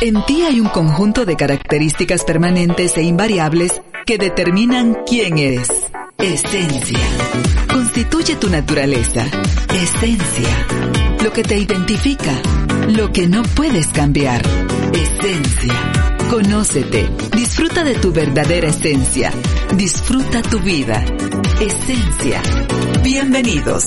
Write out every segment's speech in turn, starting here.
En ti hay un conjunto de características permanentes e invariables que determinan quién eres. Esencia. Constituye tu naturaleza. Esencia. Lo que te identifica. Lo que no puedes cambiar. Esencia. Conócete. Disfruta de tu verdadera esencia. Disfruta tu vida. Esencia. Bienvenidos.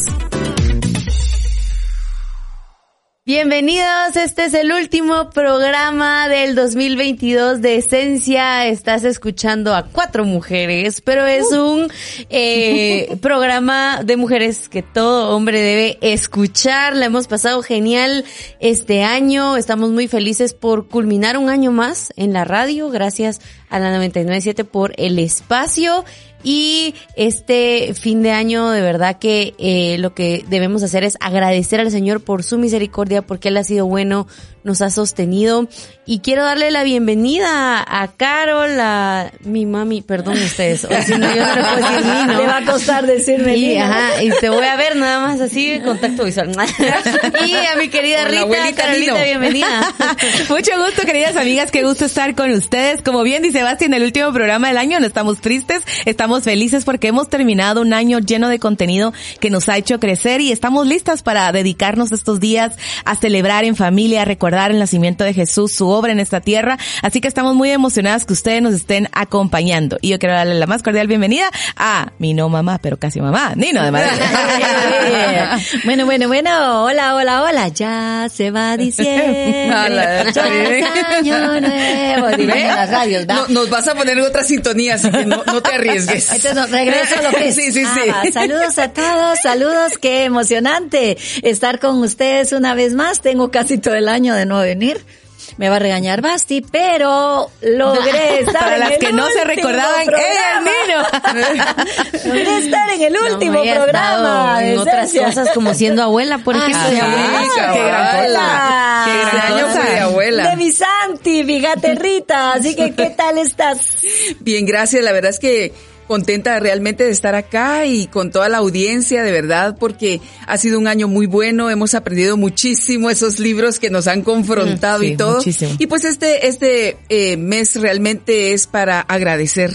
Bienvenidos, este es el último programa del 2022 de Esencia. Estás escuchando a cuatro mujeres, pero es uh. un eh, programa de mujeres que todo hombre debe escuchar. La hemos pasado genial este año. Estamos muy felices por culminar un año más en la radio. Gracias a la 997 por el espacio. Y este fin de año, de verdad que eh, lo que debemos hacer es agradecer al Señor por su misericordia, porque Él ha sido bueno, nos ha sostenido. Y quiero darle la bienvenida a Carol, a mi mami, perdón ustedes, o si no, yo no le puedo decir ni, ¿no? Le va a costar decirme y, ajá, y te voy a ver nada más así, contacto visual. y a mi querida Rita, Carolita, bienvenida. Mucho gusto, queridas amigas, qué gusto estar con ustedes. Como bien dice Basti, en el último programa del año no estamos tristes, estamos felices porque hemos terminado un año lleno de contenido que nos ha hecho crecer y estamos listas para dedicarnos estos días a celebrar en familia, a recordar el nacimiento de Jesús, su obra en esta tierra. Así que estamos muy emocionadas que ustedes nos estén acompañando. Y yo quiero darle la más cordial bienvenida a mi no mamá, pero casi mamá, Nino de Madrid. bueno, bueno, bueno. Hola, hola, hola. Ya se va diciendo. año nuevo. No, nos vas a poner otra sintonía, así que no, te arriesgues. Entonces, regreso a lo que es. Sí, sí, sí. Ah, saludos a todos, saludos. Qué emocionante estar con ustedes una vez más. Tengo casi todo el año de no venir me va a regañar Basti, pero logré estar Para las que no se recordaban, era logré estar en el último programa. En otras cosas como siendo abuela, por ah, ejemplo. de abuela. Qué gran cosa. Qué gran cosa de abuela. De mi Santi, fíjate Rita. Así que, ¿qué tal estás? Bien, gracias. La verdad es que contenta realmente de estar acá y con toda la audiencia, de verdad, porque ha sido un año muy bueno, hemos aprendido muchísimo esos libros que nos han confrontado y todo. Y pues este, este eh, mes realmente es para agradecer.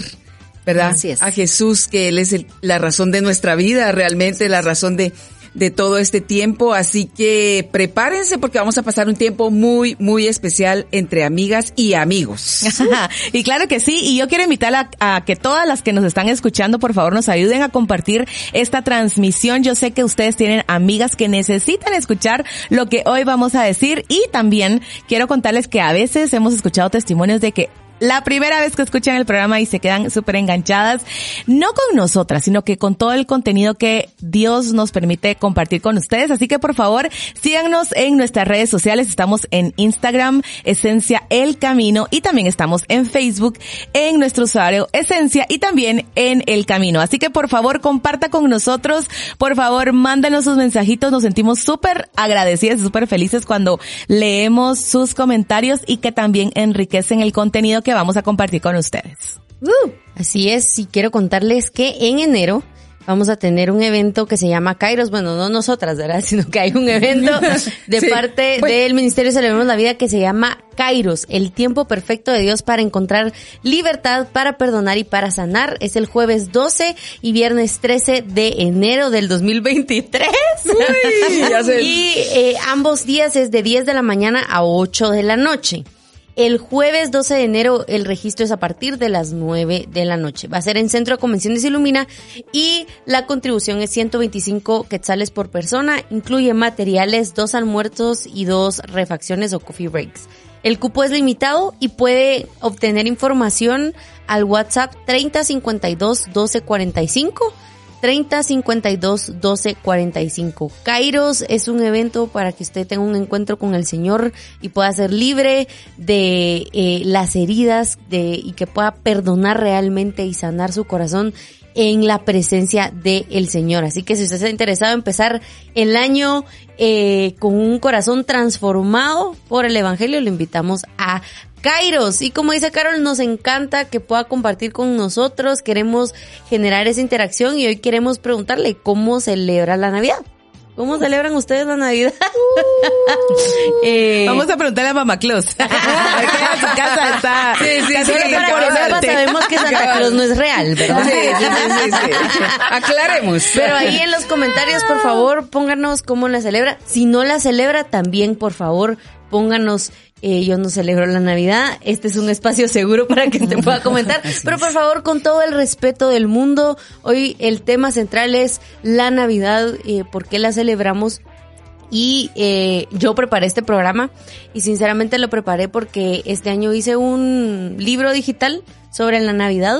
¿Verdad? A Jesús, que Él es la razón de nuestra vida, realmente la razón de, de todo este tiempo, así que prepárense porque vamos a pasar un tiempo muy, muy especial entre amigas y amigos. y claro que sí, y yo quiero invitar a, que todas las que nos están escuchando, por favor, nos ayuden a compartir esta transmisión. Yo sé que ustedes tienen amigas que necesitan escuchar lo que hoy vamos a decir y también quiero contarles que a veces hemos escuchado testimonios de que la primera vez que escuchan el programa y se quedan súper enganchadas, no con nosotras, sino que con todo el contenido que Dios nos permite compartir con ustedes. Así que por favor, síganos en nuestras redes sociales. Estamos en Instagram, Esencia El Camino, y también estamos en Facebook, en nuestro usuario Esencia y también en El Camino. Así que por favor, comparta con nosotros. Por favor, mándenos sus mensajitos. Nos sentimos súper agradecidas, súper felices cuando leemos sus comentarios y que también enriquecen el contenido que vamos a compartir con ustedes. Uh, así es, y quiero contarles que en enero vamos a tener un evento que se llama Kairos, bueno, no nosotras, ¿verdad? Sino que hay un evento de parte pues del Ministerio de Celebremos la Vida que se llama Kairos, el tiempo perfecto de Dios para encontrar libertad, para perdonar y para sanar. Es el jueves 12 y viernes 13 de enero del 2023. y eh, ambos días es de 10 de la mañana a 8 de la noche. El jueves 12 de enero el registro es a partir de las 9 de la noche. Va a ser en Centro de Convenciones Ilumina y la contribución es 125 quetzales por persona. Incluye materiales, dos almuerzos y dos refacciones o coffee breaks. El cupo es limitado y puede obtener información al WhatsApp 3052 1245 30 52 12 45. Kairos es un evento para que usted tenga un encuentro con el Señor y pueda ser libre de eh, las heridas de, y que pueda perdonar realmente y sanar su corazón en la presencia del el Señor. Así que si usted está interesado en empezar el año eh, con un corazón transformado por el Evangelio, lo invitamos a Kairos. Y como dice Carol, nos encanta que pueda compartir con nosotros. Queremos generar esa interacción y hoy queremos preguntarle cómo celebra la Navidad. ¿Cómo celebran ustedes la Navidad? eh, Vamos a preguntarle a Mamá Claus. su casa está. Sí, sí, sí, para que sabemos que Santa Claus no es real, ¿verdad? Sí, sí, sí, Aclaremos. Pero ahí en los comentarios, por favor, pónganos cómo la celebra. Si no la celebra, también, por favor, pónganos eh, yo no celebro la Navidad. Este es un espacio seguro para que te pueda comentar. Pero por favor, con todo el respeto del mundo, hoy el tema central es la Navidad, eh, por qué la celebramos. Y eh, yo preparé este programa y sinceramente lo preparé porque este año hice un libro digital sobre la Navidad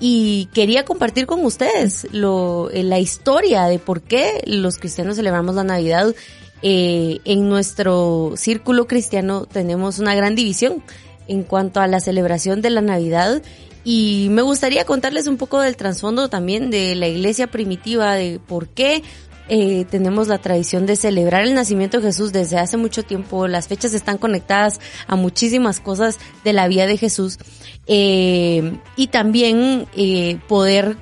y quería compartir con ustedes lo, eh, la historia de por qué los cristianos celebramos la Navidad eh, en nuestro círculo cristiano tenemos una gran división en cuanto a la celebración de la Navidad y me gustaría contarles un poco del trasfondo también de la iglesia primitiva, de por qué eh, tenemos la tradición de celebrar el nacimiento de Jesús desde hace mucho tiempo. Las fechas están conectadas a muchísimas cosas de la vida de Jesús. Eh, y también eh, poder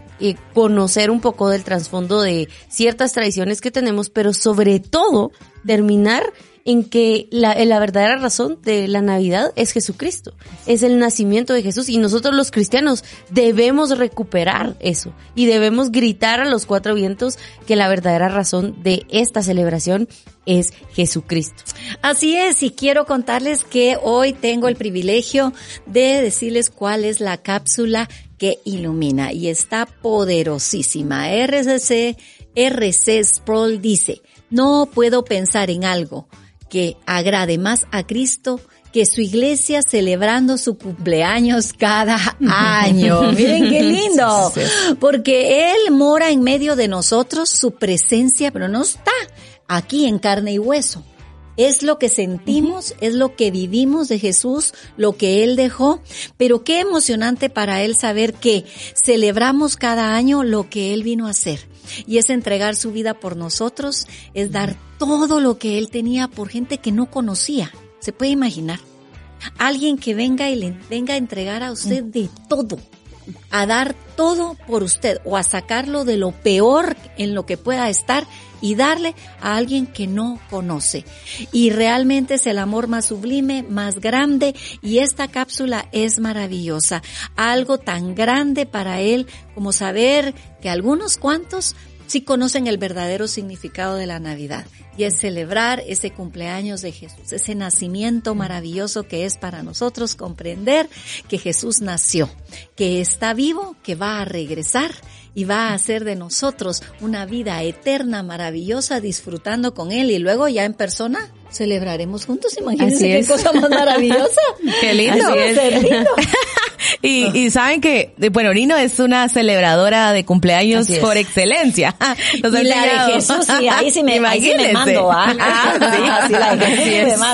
conocer un poco del trasfondo de ciertas tradiciones que tenemos, pero sobre todo terminar en que la, la, verdadera razón de la Navidad es Jesucristo, es el nacimiento de Jesús y nosotros los cristianos debemos recuperar eso y debemos gritar a los cuatro vientos que la verdadera razón de esta celebración es Jesucristo. Así es, y quiero contarles que hoy tengo el privilegio de decirles cuál es la cápsula que ilumina y está poderosísima. RCC, RC Sproul dice, no puedo pensar en algo que agrade más a Cristo que su iglesia celebrando su cumpleaños cada año. Miren qué lindo. Porque Él mora en medio de nosotros, su presencia, pero no está aquí en carne y hueso. Es lo que sentimos, es lo que vivimos de Jesús, lo que Él dejó, pero qué emocionante para Él saber que celebramos cada año lo que Él vino a hacer. Y es entregar su vida por nosotros, es dar todo lo que Él tenía por gente que no conocía. ¿Se puede imaginar? Alguien que venga y le venga a entregar a usted de todo, a dar todo por usted o a sacarlo de lo peor en lo que pueda estar y darle a alguien que no conoce. Y realmente es el amor más sublime, más grande y esta cápsula es maravillosa. Algo tan grande para él como saber que algunos cuantos sí conocen el verdadero significado de la Navidad y es celebrar ese cumpleaños de Jesús, ese nacimiento maravilloso que es para nosotros comprender que Jesús nació, que está vivo, que va a regresar y va a hacer de nosotros una vida eterna, maravillosa, disfrutando con Él y luego ya en persona celebraremos juntos. Imagínense qué cosa más maravillosa. Qué lindo. y, y saben que, bueno, Nino es una celebradora de cumpleaños por excelencia. y la de Jesús, sí, ahí sí me, ahí sí me mando, ¿ah? ah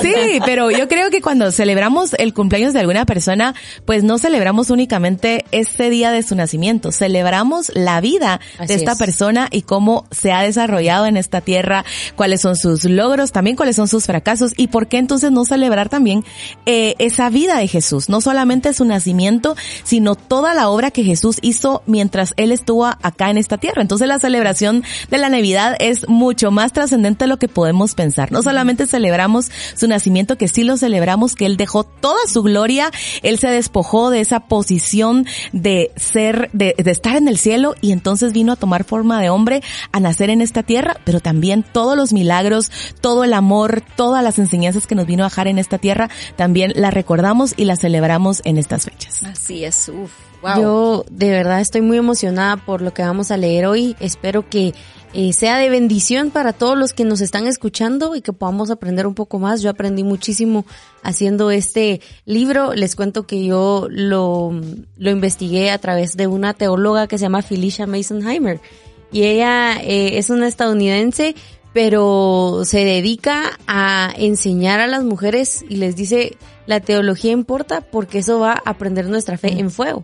sí, sí, pero yo creo que cuando celebramos el cumpleaños de alguna persona, pues no celebramos únicamente ese día de su nacimiento, celebramos la vida de esta persona y cómo se ha desarrollado en esta tierra, cuáles son sus logros, también cuáles son sus fracasos y por qué entonces no celebrar también eh, esa vida de Jesús, no solamente su nacimiento, sino toda la obra que Jesús hizo mientras él estuvo acá en esta tierra. Entonces la celebración de la Navidad es mucho más trascendente de lo que podemos pensar. No solamente celebramos su nacimiento, que sí lo celebramos, que él dejó toda su gloria, él se despojó de esa posición de ser, de, de estar en el cielo y entonces vino a tomar forma de hombre, a nacer en esta tierra, pero también todos los milagros, todo el amor, todas las enseñanzas que nos vino a dejar en esta tierra, también la recordamos y la celebramos en estas fechas. Así es, uff. Wow. Yo de verdad estoy muy emocionada por lo que vamos a leer hoy. Espero que eh, sea de bendición para todos los que nos están escuchando y que podamos aprender un poco más. Yo aprendí muchísimo haciendo este libro. Les cuento que yo lo, lo investigué a través de una teóloga que se llama Felicia Masonheimer. Y ella eh, es una estadounidense, pero se dedica a enseñar a las mujeres y les dice, la teología importa porque eso va a prender nuestra fe en fuego.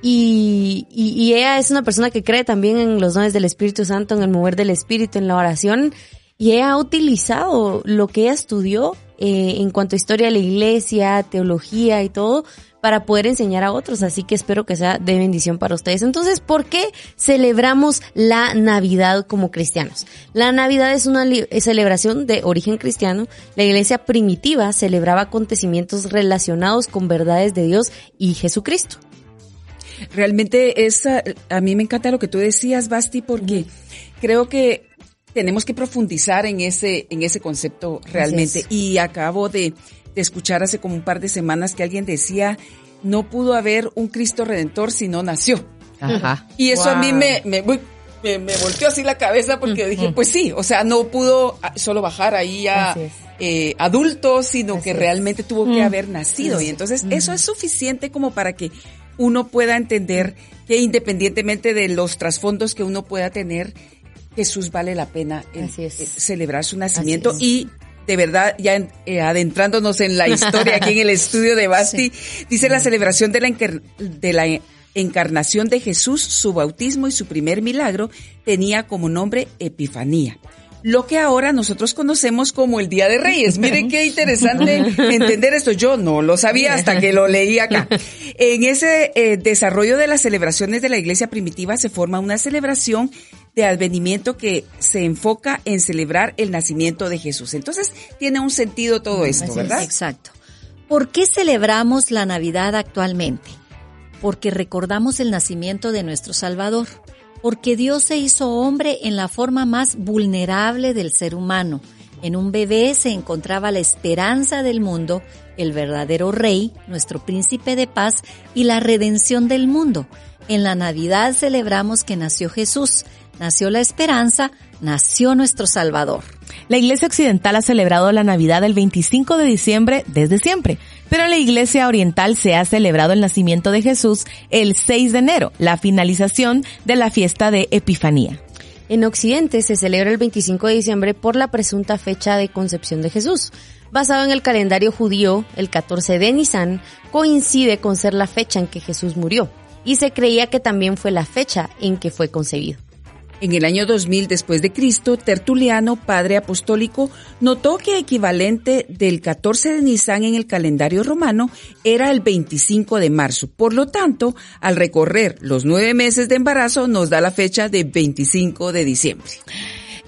Y, y, ella es una persona que cree también en los dones del Espíritu Santo, en el mover del Espíritu, en la oración. Y ella ha utilizado lo que ella estudió eh, en cuanto a historia de la iglesia, teología y todo, para poder enseñar a otros. Así que espero que sea de bendición para ustedes. Entonces, ¿por qué celebramos la Navidad como cristianos? La Navidad es una celebración de origen cristiano. La iglesia primitiva celebraba acontecimientos relacionados con verdades de Dios y Jesucristo. Realmente es, a mí me encanta lo que tú decías, Basti, porque creo que tenemos que profundizar en ese, en ese concepto realmente. Y acabo de, escuchar hace como un par de semanas que alguien decía, no pudo haber un Cristo Redentor si no nació. Y eso a mí me, me, me, volteó así la cabeza porque dije, pues sí, o sea, no pudo solo bajar ahí a eh, adultos, sino que realmente tuvo que haber nacido. Y entonces eso es suficiente como para que uno pueda entender que independientemente de los trasfondos que uno pueda tener, Jesús vale la pena eh, celebrar su nacimiento y de verdad, ya eh, adentrándonos en la historia aquí en el estudio de Basti, dice la celebración de la, de la encarnación de Jesús, su bautismo y su primer milagro tenía como nombre Epifanía lo que ahora nosotros conocemos como el Día de Reyes. Miren qué interesante entender esto. Yo no lo sabía hasta que lo leí acá. En ese eh, desarrollo de las celebraciones de la iglesia primitiva se forma una celebración de advenimiento que se enfoca en celebrar el nacimiento de Jesús. Entonces tiene un sentido todo esto, ¿verdad? Exacto. ¿Por qué celebramos la Navidad actualmente? Porque recordamos el nacimiento de nuestro Salvador porque Dios se hizo hombre en la forma más vulnerable del ser humano. En un bebé se encontraba la esperanza del mundo, el verdadero rey, nuestro príncipe de paz y la redención del mundo. En la Navidad celebramos que nació Jesús, nació la esperanza, nació nuestro Salvador. La Iglesia Occidental ha celebrado la Navidad el 25 de diciembre desde siempre. Pero en la Iglesia Oriental se ha celebrado el nacimiento de Jesús el 6 de enero, la finalización de la fiesta de Epifanía. En Occidente se celebra el 25 de diciembre por la presunta fecha de concepción de Jesús. Basado en el calendario judío, el 14 de Nisan coincide con ser la fecha en que Jesús murió, y se creía que también fue la fecha en que fue concebido. En el año 2000 después de Cristo, Tertuliano, padre apostólico, notó que equivalente del 14 de Nisan en el calendario romano era el 25 de marzo. Por lo tanto, al recorrer los nueve meses de embarazo, nos da la fecha de 25 de diciembre.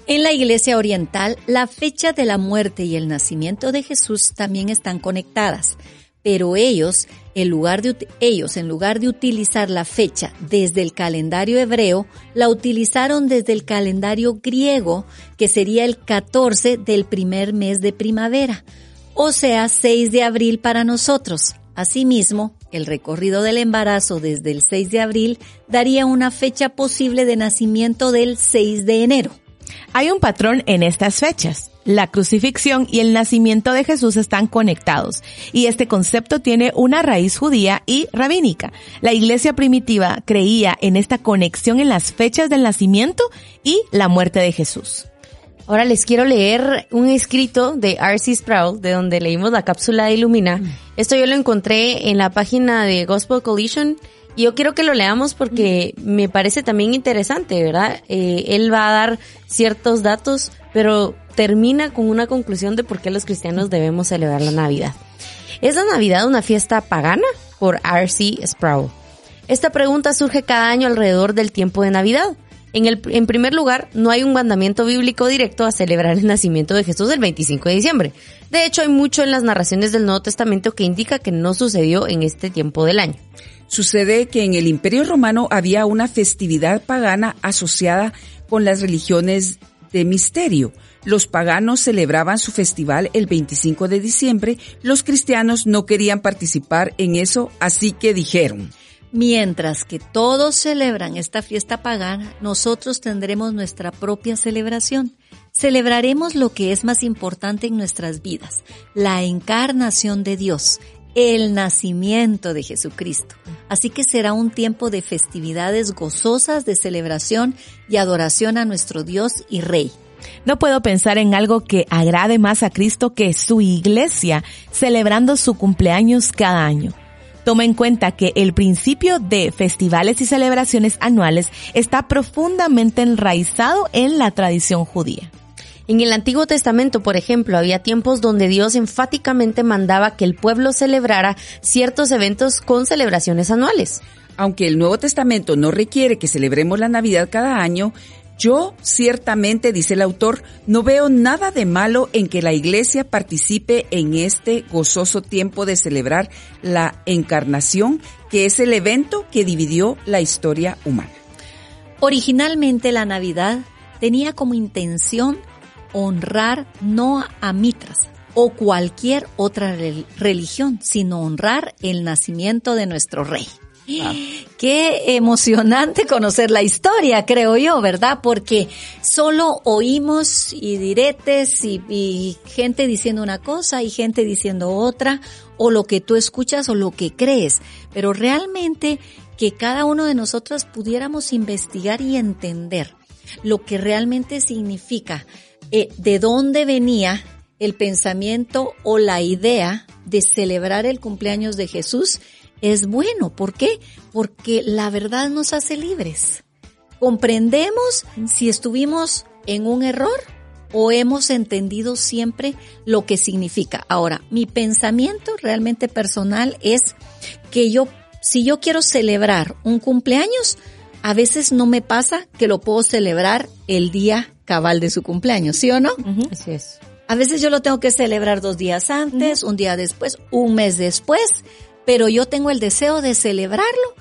En la Iglesia Oriental, la fecha de la muerte y el nacimiento de Jesús también están conectadas pero ellos, en lugar de, ellos, en lugar de utilizar la fecha desde el calendario hebreo, la utilizaron desde el calendario griego, que sería el 14 del primer mes de primavera, o sea, 6 de abril para nosotros. Asimismo, el recorrido del embarazo desde el 6 de abril daría una fecha posible de nacimiento del 6 de enero. Hay un patrón en estas fechas la crucifixión y el nacimiento de Jesús están conectados y este concepto tiene una raíz judía y rabínica. La iglesia primitiva creía en esta conexión en las fechas del nacimiento y la muerte de Jesús. Ahora les quiero leer un escrito de R.C. Sproul, de donde leímos la cápsula de Ilumina. Esto yo lo encontré en la página de Gospel Collision y yo quiero que lo leamos porque me parece también interesante, ¿verdad? Eh, él va a dar ciertos datos, pero termina con una conclusión de por qué los cristianos debemos celebrar la Navidad. ¿Es la Navidad una fiesta pagana? Por R.C. Sproul. Esta pregunta surge cada año alrededor del tiempo de Navidad. En, el, en primer lugar, no hay un mandamiento bíblico directo a celebrar el nacimiento de Jesús el 25 de diciembre. De hecho, hay mucho en las narraciones del Nuevo Testamento que indica que no sucedió en este tiempo del año. Sucede que en el Imperio Romano había una festividad pagana asociada con las religiones de misterio. Los paganos celebraban su festival el 25 de diciembre, los cristianos no querían participar en eso, así que dijeron, Mientras que todos celebran esta fiesta pagana, nosotros tendremos nuestra propia celebración. Celebraremos lo que es más importante en nuestras vidas, la encarnación de Dios, el nacimiento de Jesucristo. Así que será un tiempo de festividades gozosas, de celebración y adoración a nuestro Dios y Rey. No puedo pensar en algo que agrade más a Cristo que su iglesia celebrando su cumpleaños cada año. Toma en cuenta que el principio de festivales y celebraciones anuales está profundamente enraizado en la tradición judía. En el Antiguo Testamento, por ejemplo, había tiempos donde Dios enfáticamente mandaba que el pueblo celebrara ciertos eventos con celebraciones anuales. Aunque el Nuevo Testamento no requiere que celebremos la Navidad cada año, yo ciertamente, dice el autor, no veo nada de malo en que la iglesia participe en este gozoso tiempo de celebrar la encarnación, que es el evento que dividió la historia humana. Originalmente la Navidad tenía como intención honrar no a Mitras o cualquier otra religión, sino honrar el nacimiento de nuestro rey. Qué emocionante conocer la historia, creo yo, ¿verdad? Porque solo oímos y diretes y, gente diciendo una cosa y gente diciendo otra, o lo que tú escuchas o lo que crees, pero realmente que cada uno de nosotros pudiéramos investigar y entender lo que realmente significa, eh, de dónde venía el pensamiento o la idea de celebrar el cumpleaños de Jesús es bueno. ¿Por qué? Porque la verdad nos hace libres. Comprendemos si estuvimos en un error o hemos entendido siempre lo que significa. Ahora, mi pensamiento realmente personal es que yo, si yo quiero celebrar un cumpleaños, a veces no me pasa que lo puedo celebrar el día cabal de su cumpleaños, ¿sí o no? Así es. A veces yo lo tengo que celebrar dos días antes, un día después, un mes después, pero yo tengo el deseo de celebrarlo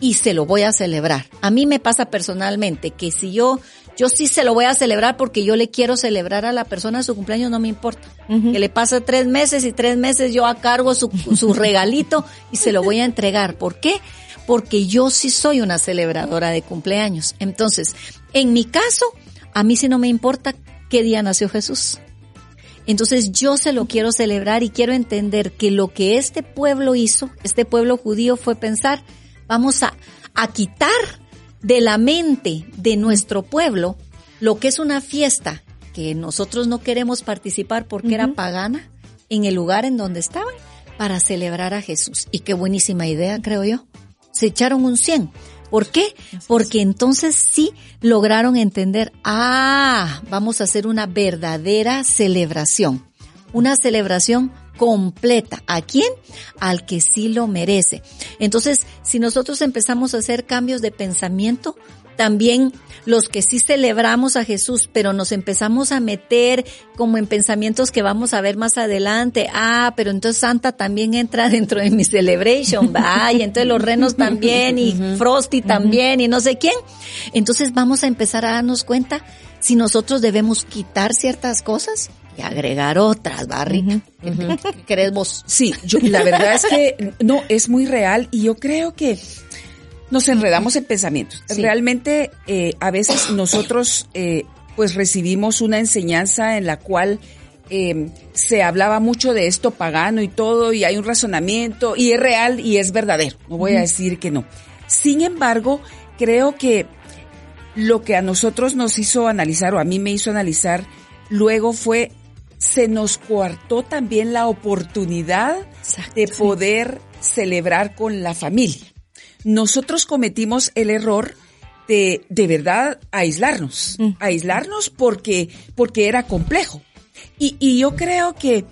y se lo voy a celebrar. A mí me pasa personalmente que si yo, yo sí se lo voy a celebrar porque yo le quiero celebrar a la persona su cumpleaños, no me importa. Que le pase tres meses y tres meses yo a cargo su, su regalito y se lo voy a entregar. ¿Por qué? Porque yo sí soy una celebradora de cumpleaños. Entonces, en mi caso, a mí sí no me importa qué día nació Jesús. Entonces yo se lo quiero celebrar y quiero entender que lo que este pueblo hizo, este pueblo judío, fue pensar, vamos a, a quitar de la mente de nuestro pueblo lo que es una fiesta que nosotros no queremos participar porque era pagana en el lugar en donde estaban para celebrar a Jesús. Y qué buenísima idea, creo yo. Se echaron un 100. ¿Por qué? Porque entonces sí lograron entender, ah, vamos a hacer una verdadera celebración, una celebración completa. ¿A quién? Al que sí lo merece. Entonces, si nosotros empezamos a hacer cambios de pensamiento, también los que sí celebramos a Jesús, pero nos empezamos a meter como en pensamientos que vamos a ver más adelante. Ah, pero entonces Santa también entra dentro de mi celebration, va, y entonces los renos también, y Frosty también, y no sé quién. Entonces vamos a empezar a darnos cuenta si nosotros debemos quitar ciertas cosas y agregar otras, Barry. ¿Qué crees vos? Sí, yo, la verdad es que no, es muy real y yo creo que nos enredamos en pensamientos. Realmente eh, a veces nosotros eh, pues recibimos una enseñanza en la cual eh, se hablaba mucho de esto pagano y todo y hay un razonamiento y es real y es verdadero. No voy a decir que no. Sin embargo, creo que lo que a nosotros nos hizo analizar o a mí me hizo analizar luego fue se nos coartó también la oportunidad de poder celebrar con la familia nosotros cometimos el error de, de verdad, aislarnos. Mm. Aislarnos porque, porque era complejo. Y, y yo creo que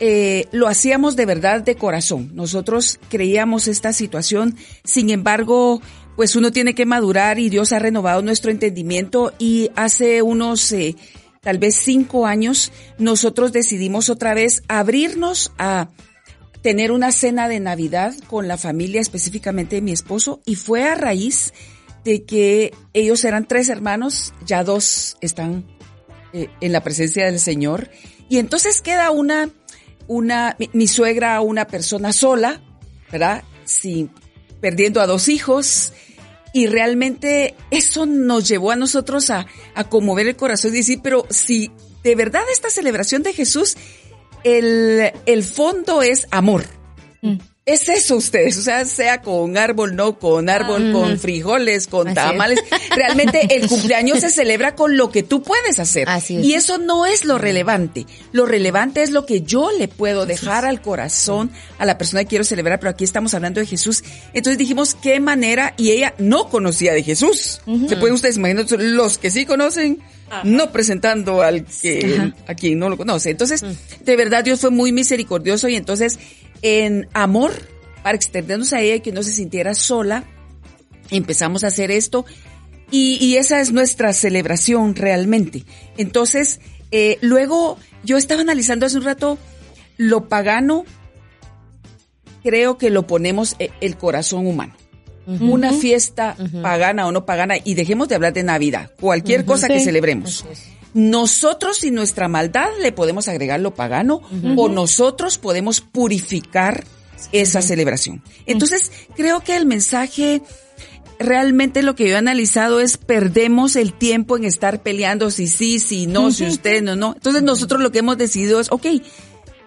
eh, lo hacíamos de verdad de corazón. Nosotros creíamos esta situación, sin embargo, pues uno tiene que madurar y Dios ha renovado nuestro entendimiento y hace unos eh, tal vez cinco años nosotros decidimos otra vez abrirnos a tener una cena de Navidad con la familia, específicamente de mi esposo, y fue a raíz de que ellos eran tres hermanos, ya dos están eh, en la presencia del Señor, y entonces queda una, una, mi, suegra, una persona sola, ¿verdad? Sí, perdiendo a dos hijos, y realmente eso nos llevó a nosotros a, a conmover el corazón y decir, pero si de verdad esta celebración de Jesús el, el fondo es amor. Mm. Es eso ustedes, o sea, sea con árbol, no con árbol, con frijoles, con tamales. Realmente el cumpleaños se celebra con lo que tú puedes hacer. Y eso no es lo relevante. Lo relevante es lo que yo le puedo dejar al corazón a la persona que quiero celebrar, pero aquí estamos hablando de Jesús. Entonces dijimos qué manera, y ella no conocía de Jesús. ¿Se pueden ustedes imaginar? Los que sí conocen, no presentando al que, a quien no lo conoce. Entonces, mm. de verdad Dios fue muy misericordioso y entonces en amor, para extendernos a ella y que no se sintiera sola, empezamos a hacer esto y, esa es nuestra celebración realmente. Entonces, eh, luego yo estaba analizando hace un rato lo pagano, creo que lo ponemos eh, el corazón humano. Una fiesta pagana o no pagana, y dejemos de hablar de Navidad, cualquier cosa que celebremos. Nosotros y nuestra maldad le podemos agregar lo pagano o nosotros podemos purificar esa celebración. Entonces, creo que el mensaje realmente lo que yo he analizado es perdemos el tiempo en estar peleando si sí, si no, si usted no, no. Entonces nosotros lo que hemos decidido es, ok,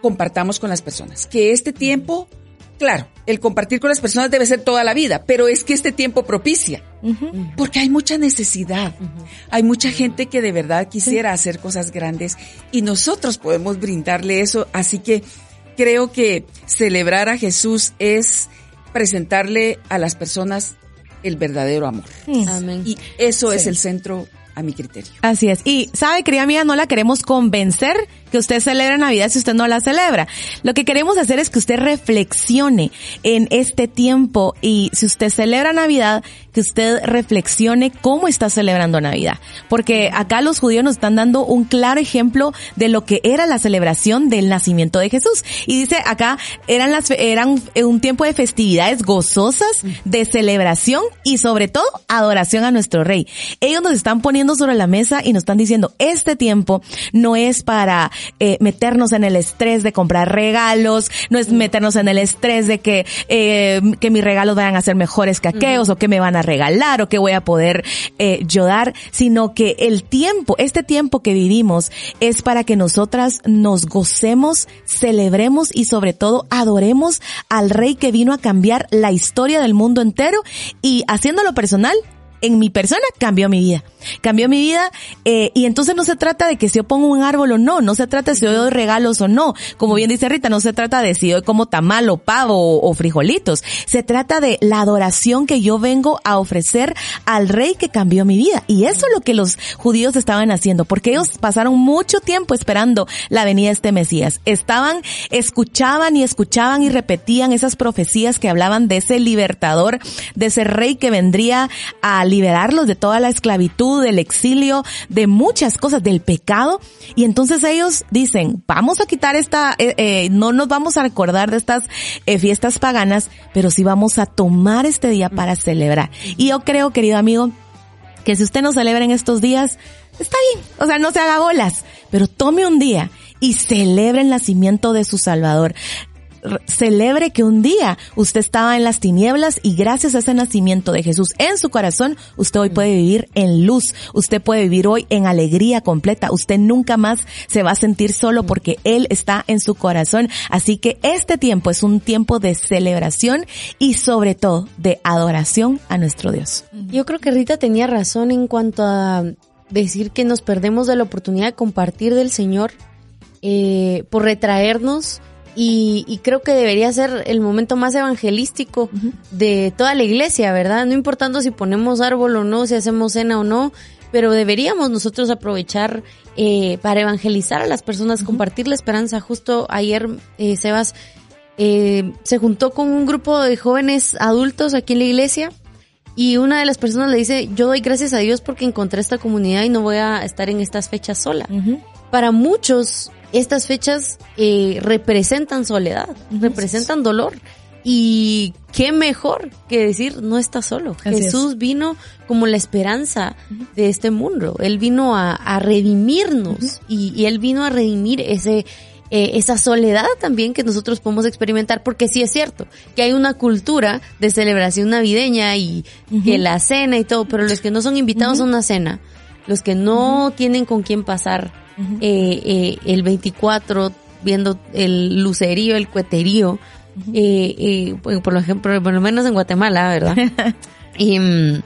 compartamos con las personas. Que este tiempo, claro, el compartir con las personas debe ser toda la vida, pero es que este tiempo propicia. Porque hay mucha necesidad. Hay mucha gente que de verdad quisiera hacer cosas grandes y nosotros podemos brindarle eso. Así que creo que celebrar a Jesús es presentarle a las personas el verdadero amor. Amén. Y eso es el centro a mi criterio. Así es. Y sabe, querida mía, no la queremos convencer que usted celebra Navidad si usted no la celebra. Lo que queremos hacer es que usted reflexione en este tiempo y si usted celebra Navidad, que usted reflexione cómo está celebrando Navidad. Porque acá los judíos nos están dando un claro ejemplo de lo que era la celebración del nacimiento de Jesús. Y dice acá, eran las, eran un tiempo de festividades gozosas, de celebración y sobre todo adoración a nuestro rey. Ellos nos están poniendo sobre la mesa y nos están diciendo, este tiempo no es para eh, meternos en el estrés de comprar regalos, no es meternos en el estrés de que, eh, que mis regalos vayan a ser mejores que aquellos o que me van a regalar o que voy a poder eh, yo dar, sino que el tiempo, este tiempo que vivimos es para que nosotras nos gocemos, celebremos y sobre todo adoremos al rey que vino a cambiar la historia del mundo entero y haciéndolo personal, en mi persona cambió mi vida. Cambió mi vida eh, y entonces no se trata de que si yo pongo un árbol o no, no se trata de si yo doy regalos o no. Como bien dice Rita, no se trata de si yo como tamal o pavo o, frijolitos. Se trata de la adoración que yo vengo a ofrecer al rey que cambió mi vida. Y eso es lo que los judíos estaban haciendo, porque ellos pasaron mucho tiempo esperando la venida de este Mesías. Estaban, escuchaban y escuchaban y repetían esas profecías que hablaban de ese libertador, de ese rey que vendría a liberarlos de toda la esclavitud, del exilio, de muchas cosas, del pecado. Y entonces ellos dicen, vamos a quitar esta, eh, eh, no nos vamos a recordar de estas eh, fiestas paganas, pero sí vamos a tomar este día para celebrar. Y yo creo, querido amigo, que si usted no celebra en estos días, está bien. O sea, no se haga bolas, pero tome un día y celebre el nacimiento de su Salvador celebre que un día usted estaba en las tinieblas y gracias a ese nacimiento de Jesús en su corazón, usted hoy puede vivir en luz, usted puede vivir hoy en alegría completa, usted nunca más se va a sentir solo porque Él está en su corazón. Así que este tiempo es un tiempo de celebración y sobre todo de adoración a nuestro Dios. Yo creo que Rita tenía razón en cuanto a decir que nos perdemos de la oportunidad de compartir del Señor eh, por retraernos y, creo que debería ser el momento más evangelístico de toda la iglesia, ¿verdad? No importando si ponemos árbol o no, si hacemos cena o no, pero deberíamos nosotros aprovechar eh, para evangelizar a las personas, compartir la esperanza. Justo ayer, eh, Sebas, eh, se juntó con un grupo de jóvenes adultos aquí en la iglesia y una de las personas le dice, yo doy gracias a Dios porque encontré esta comunidad y no voy a estar en estas fechas sola. Para muchos estas fechas eh, representan soledad, representan dolor. Y qué mejor que decir, no está solo. Jesús vino como la esperanza de este mundo. Él vino a, redimirnos y, Él vino a redimir ese, eh, esa soledad también que nosotros podemos experimentar, porque sí es cierto que hay una cultura de celebración navideña y que la cena y todo, pero los que no son invitados a una cena, los que no tienen con quién pasar eh, eh, el 24 viendo el lucerío, el cueterío, eh, por ejemplo, por lo menos en Guatemala, ¿verdad? y, mm,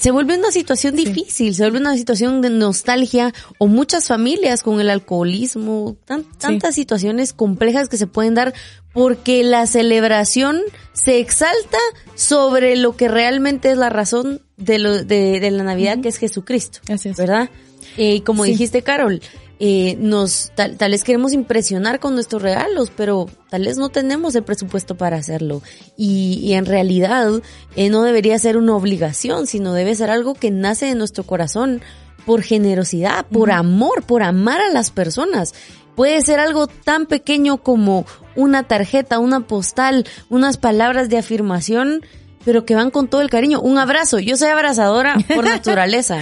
se vuelve una situación difícil, se vuelve una situación de nostalgia o muchas familias con el alcoholismo, tantas situaciones complejas que se pueden dar porque la celebración se exalta sobre lo que realmente es la razón de, lo, de, la Navidad, que es Jesucristo, ¿verdad? Eh, como dijiste, Carol, eh, nos tal, vez queremos impresionar con nuestros regalos, pero tal vez no tenemos el presupuesto para hacerlo. Y, en realidad eh, no debería ser una obligación, sino debe ser algo que nace de nuestro corazón por generosidad, por amor, por amar a las personas. Puede ser algo tan pequeño como una tarjeta, una postal, unas palabras de afirmación, pero que van con todo el cariño. Un abrazo. Yo soy abrazadora por naturaleza.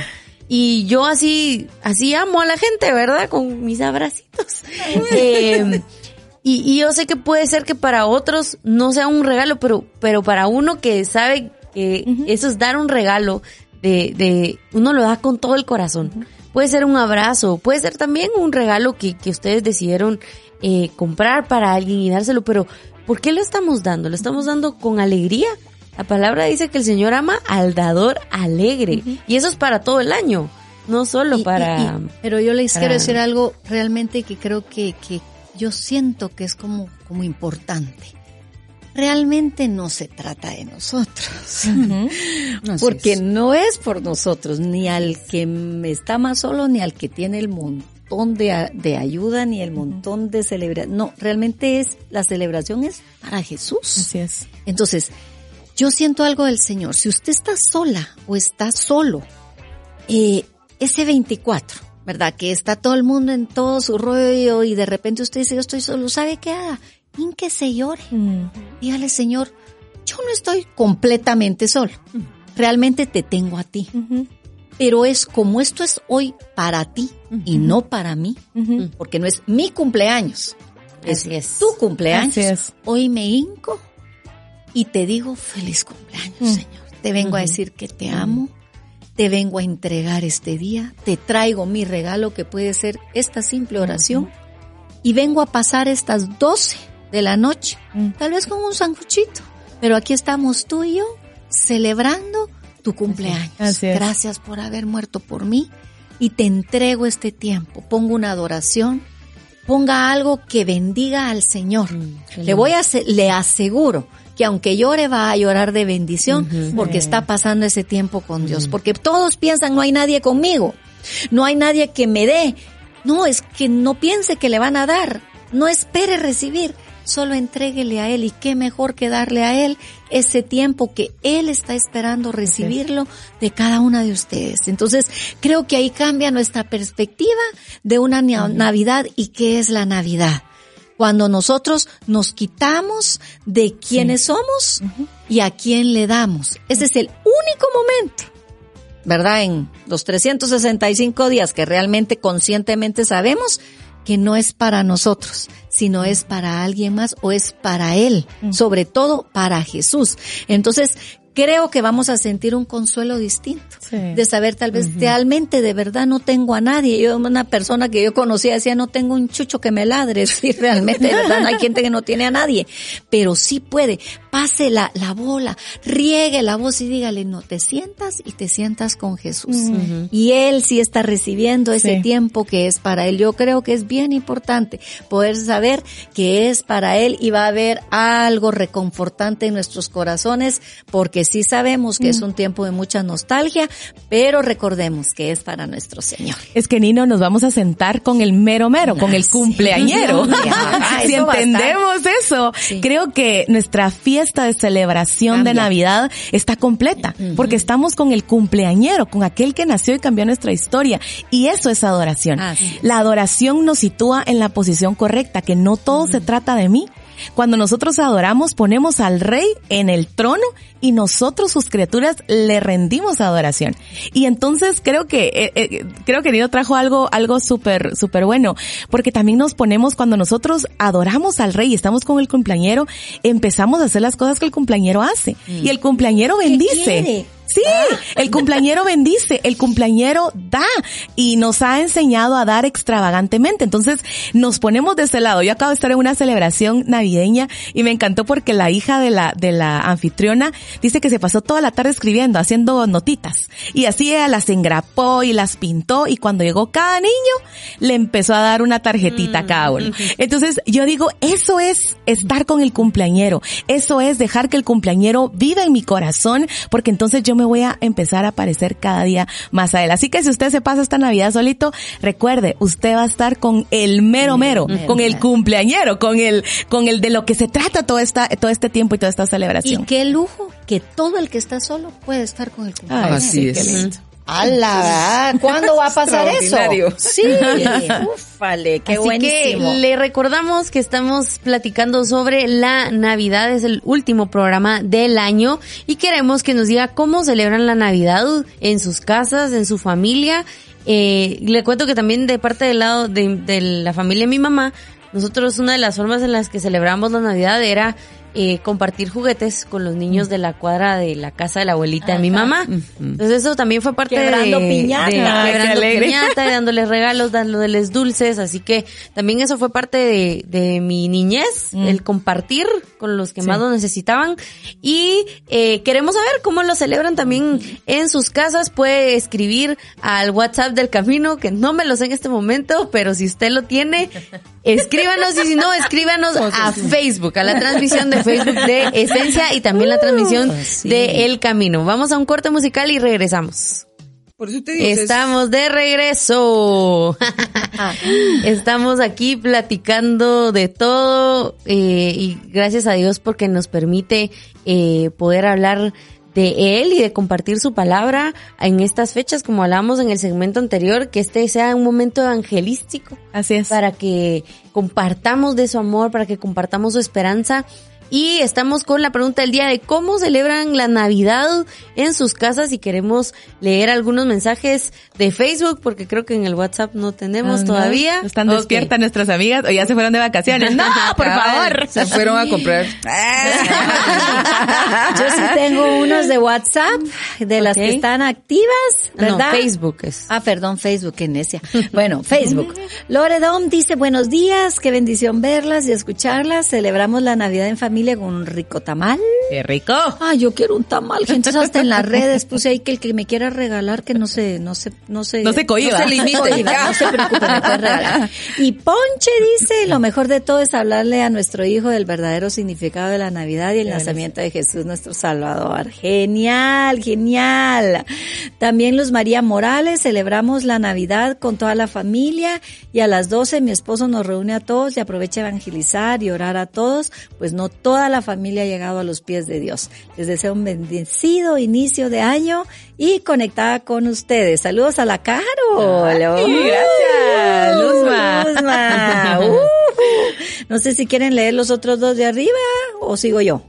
Y yo así, así amo a la gente, ¿verdad? Con mis abracitos. eh, y, y, yo sé que puede ser que para otros no sea un regalo, pero, pero para uno que sabe que eso es dar un regalo, de, de, uno lo da con todo el corazón. Puede ser un abrazo, puede ser también un regalo que, que ustedes decidieron eh, comprar para alguien y dárselo, pero ¿por qué lo estamos dando? ¿Lo estamos dando con alegría? La palabra dice que el Señor ama al dador alegre. Y eso es para todo el año, no solo para... pero yo les quiero decir algo realmente que creo que, que yo siento que es como, como importante. Realmente no se trata de nosotros, porque no es por nosotros, ni al que está más solo, ni al que tiene el montón de, de ayuda, ni el montón de celebración. No, realmente es, la celebración es para Jesús. Así es. Entonces, yo siento algo del Señor. Si usted está sola o está solo, eh, ese 24, ¿verdad? Que está todo el mundo en todo su rollo y de repente usted dice, yo estoy solo, ¿sabe qué haga? que se llore. Mm. Dígale, Señor, yo no estoy completamente solo. Realmente te tengo a ti. Pero es como esto es hoy para ti y no para mí, porque no es mi cumpleaños, es, tu cumpleaños. Hoy me hinco y te digo feliz cumpleaños, mm. Señor. Te vengo a decir que te amo, te vengo a entregar este día, te traigo mi regalo que puede ser esta simple oración y vengo a pasar estas doce de la noche, mm. tal vez con un sanguchito, pero aquí estamos tú y yo celebrando tu cumpleaños. Gracias por haber muerto por mí y te entrego este tiempo. Pongo una adoración, ponga algo que bendiga al Señor. Mm, le voy a le aseguro que aunque llore va a llorar de bendición porque está pasando ese tiempo con Dios. Porque todos piensan no hay nadie conmigo, no hay nadie que me dé. No, es que no piense que le van a dar, no espere recibir, solo entréguele a Él. Y qué mejor que darle a Él ese tiempo que Él está esperando recibirlo de cada una de ustedes. Entonces, creo que ahí cambia nuestra perspectiva de una Navidad y qué es la Navidad cuando nosotros nos quitamos de quiénes somos y a quién le damos. Ese es el único momento, ¿verdad? En los 365 días que realmente conscientemente sabemos que no es para nosotros, sino es para alguien más o es para Él, sobre todo paraJesús. Entonces, creo que vamos a sentir un consuelo distinto. De saber tal vez realmente de verdad no tengo a nadie. Yo una persona que yo conocía decía no tengo un chucho que me ladre. Sí, realmente de verdad no hay gente que no tiene a nadie. Pero sí puede. Pase la, la bola, riegue la voz y dígale no, te sientas y te sientas con Jesús. Y Él sí está recibiendo ese tiempo que es para Él. Yo creo que es bien importante poder saber que es para Él y va a haber algo reconfortante en nuestros corazones porque sí sabemos que es mm. un tiempo de mucha nostalgia, pero recordemos que es para nuestro Señor. Es que Nino, nos vamos a sentar con el mero mero, con el cumpleañero. si entendemos eso, creo que nuestra fiesta de celebración de Navidad está completa, porque estamos con el cumpleañero, con aquel que nació y cambió nuestra historia. Y eso es adoración. La adoración nos sitúa en la posición correcta, que no todo se trata de mí, cuando nosotros adoramos, ponemos al rey en el trono y nosotros, sus criaturas, le rendimos adoración. Y entonces creo que, eh, eh, creo que Dios trajo algo, algo súper, súper bueno, porque también nos ponemos, cuando nosotros adoramos al rey y estamos con el cumpleañero, empezamos a hacer las cosas que el cumpleañero hace. Y el cumpleañero bendice. Sí, el cumpleañero bendice, el cumpleañero da y nos ha enseñado a dar extravagantemente. Entonces nos ponemos de ese lado. Yo acabo de estar en una celebración navideña y me encantó porque la hija de la, de la anfitriona dice que se pasó toda la tarde escribiendo, haciendo notitas. Y así ella las engrapó y las pintó y cuando llegó cada niño le empezó a dar una tarjetita a cada uno. Mm. Entonces yo digo, eso es estar con el cumpleañero. Eso es dejar que el cumpleañero viva en mi corazón porque entonces yo yo me voy a empezar a parecer cada día más a Él. Así que si usted se pasa esta Navidad solito, recuerde, usted va a estar con el mero mero, con el cumpleañero, con el, con el de lo que se trata todo esta, todo este tiempo y toda esta celebración. Y qué lujo que todo el que está solo puede estar con el cumpleañero. Así es. ¡Hala! ¿Cuándo va a pasar eso? Sí, ufale, qué Así buenísimo. que le recordamos que estamos platicando sobre la Navidad, es el último programa del año y queremos que nos diga cómo celebran la Navidad en sus casas, en su familia. Eh, le cuento que también de parte del lado de, de la familia de mi mamá, nosotros una de las formas en las que celebramos la Navidad era eh, compartir juguetes con los niños de la cuadra de la casa de la abuelita de mi mamá. Entonces eso también fue parte Quebrando de, piñata. de- Ay, quebrando piñata dándoles regalos, dándoles dulces, así que también eso fue parte de, de mi niñez, el compartir con los que más lo necesitaban. Y eh, queremos saber cómo lo celebran también en sus casas, puede escribir al WhatsApp del camino, que no me lo sé en este momento, pero si usted lo tiene, escríbanos y si no, escríbanos a Facebook, a la transmisión de Facebook de Esencia y también la transmisión de El Camino. Vamos a un corte musical y regresamos. Por eso te digo, es- Estamos de regreso. Estamos aquí platicando de todo eh, y gracias a Dios porque nos permite eh, poder hablar de Él y de compartir su palabra en estas fechas, como hablábamos en el segmento anterior, que este sea un momento evangelístico Así es. para que compartamos de su amor, para que compartamos su esperanza. Y estamos con la pregunta del día de cómo celebran la Navidad en sus casas y queremos leer algunos mensajes de Facebook porque creo que en el WhatsApp no tenemos Ah, ¿no? todavía. Están despiertas nuestras amigas o ya se fueron de vacaciones. No, por favor. Se fueron a comprar. Yo sí tengo unos de WhatsApp, de las que están activas, No, ¿verdad? Facebook es. Ah, perdón, Facebook, qué necia. Bueno, Facebook. Loredom dice, buenos días, qué bendición verlas y escucharlas. Celebramos la Navidad en familia con un rico tamal. Qué rico. Ah, yo quiero un tamal. Entonces hasta en las redes puse ahí que el que me quiera regalar, que no se, no se, no se, No se. No se limite. no se preocupe, me puede regalar. Y Ponche dice, lo mejor de todo es hablarle a nuestro hijo del verdadero significado de la Navidad y el nacimiento de Jesús, nuestro Salvador. Genial, genial. También Luz María Morales, celebramos la Navidad con toda la familia y a las 12 mi esposo nos reúne a todos y aprovecha a evangelizar y orar a todos, pues no toda la familia ha llegado a los pies de Dios. Les deseo un bendecido inicio de año y conectada con ustedes. Saludos a la Caro. gracias, Luzma. Luzma. Uh. No sé si quieren leer los otros dos de arriba o sigo yo.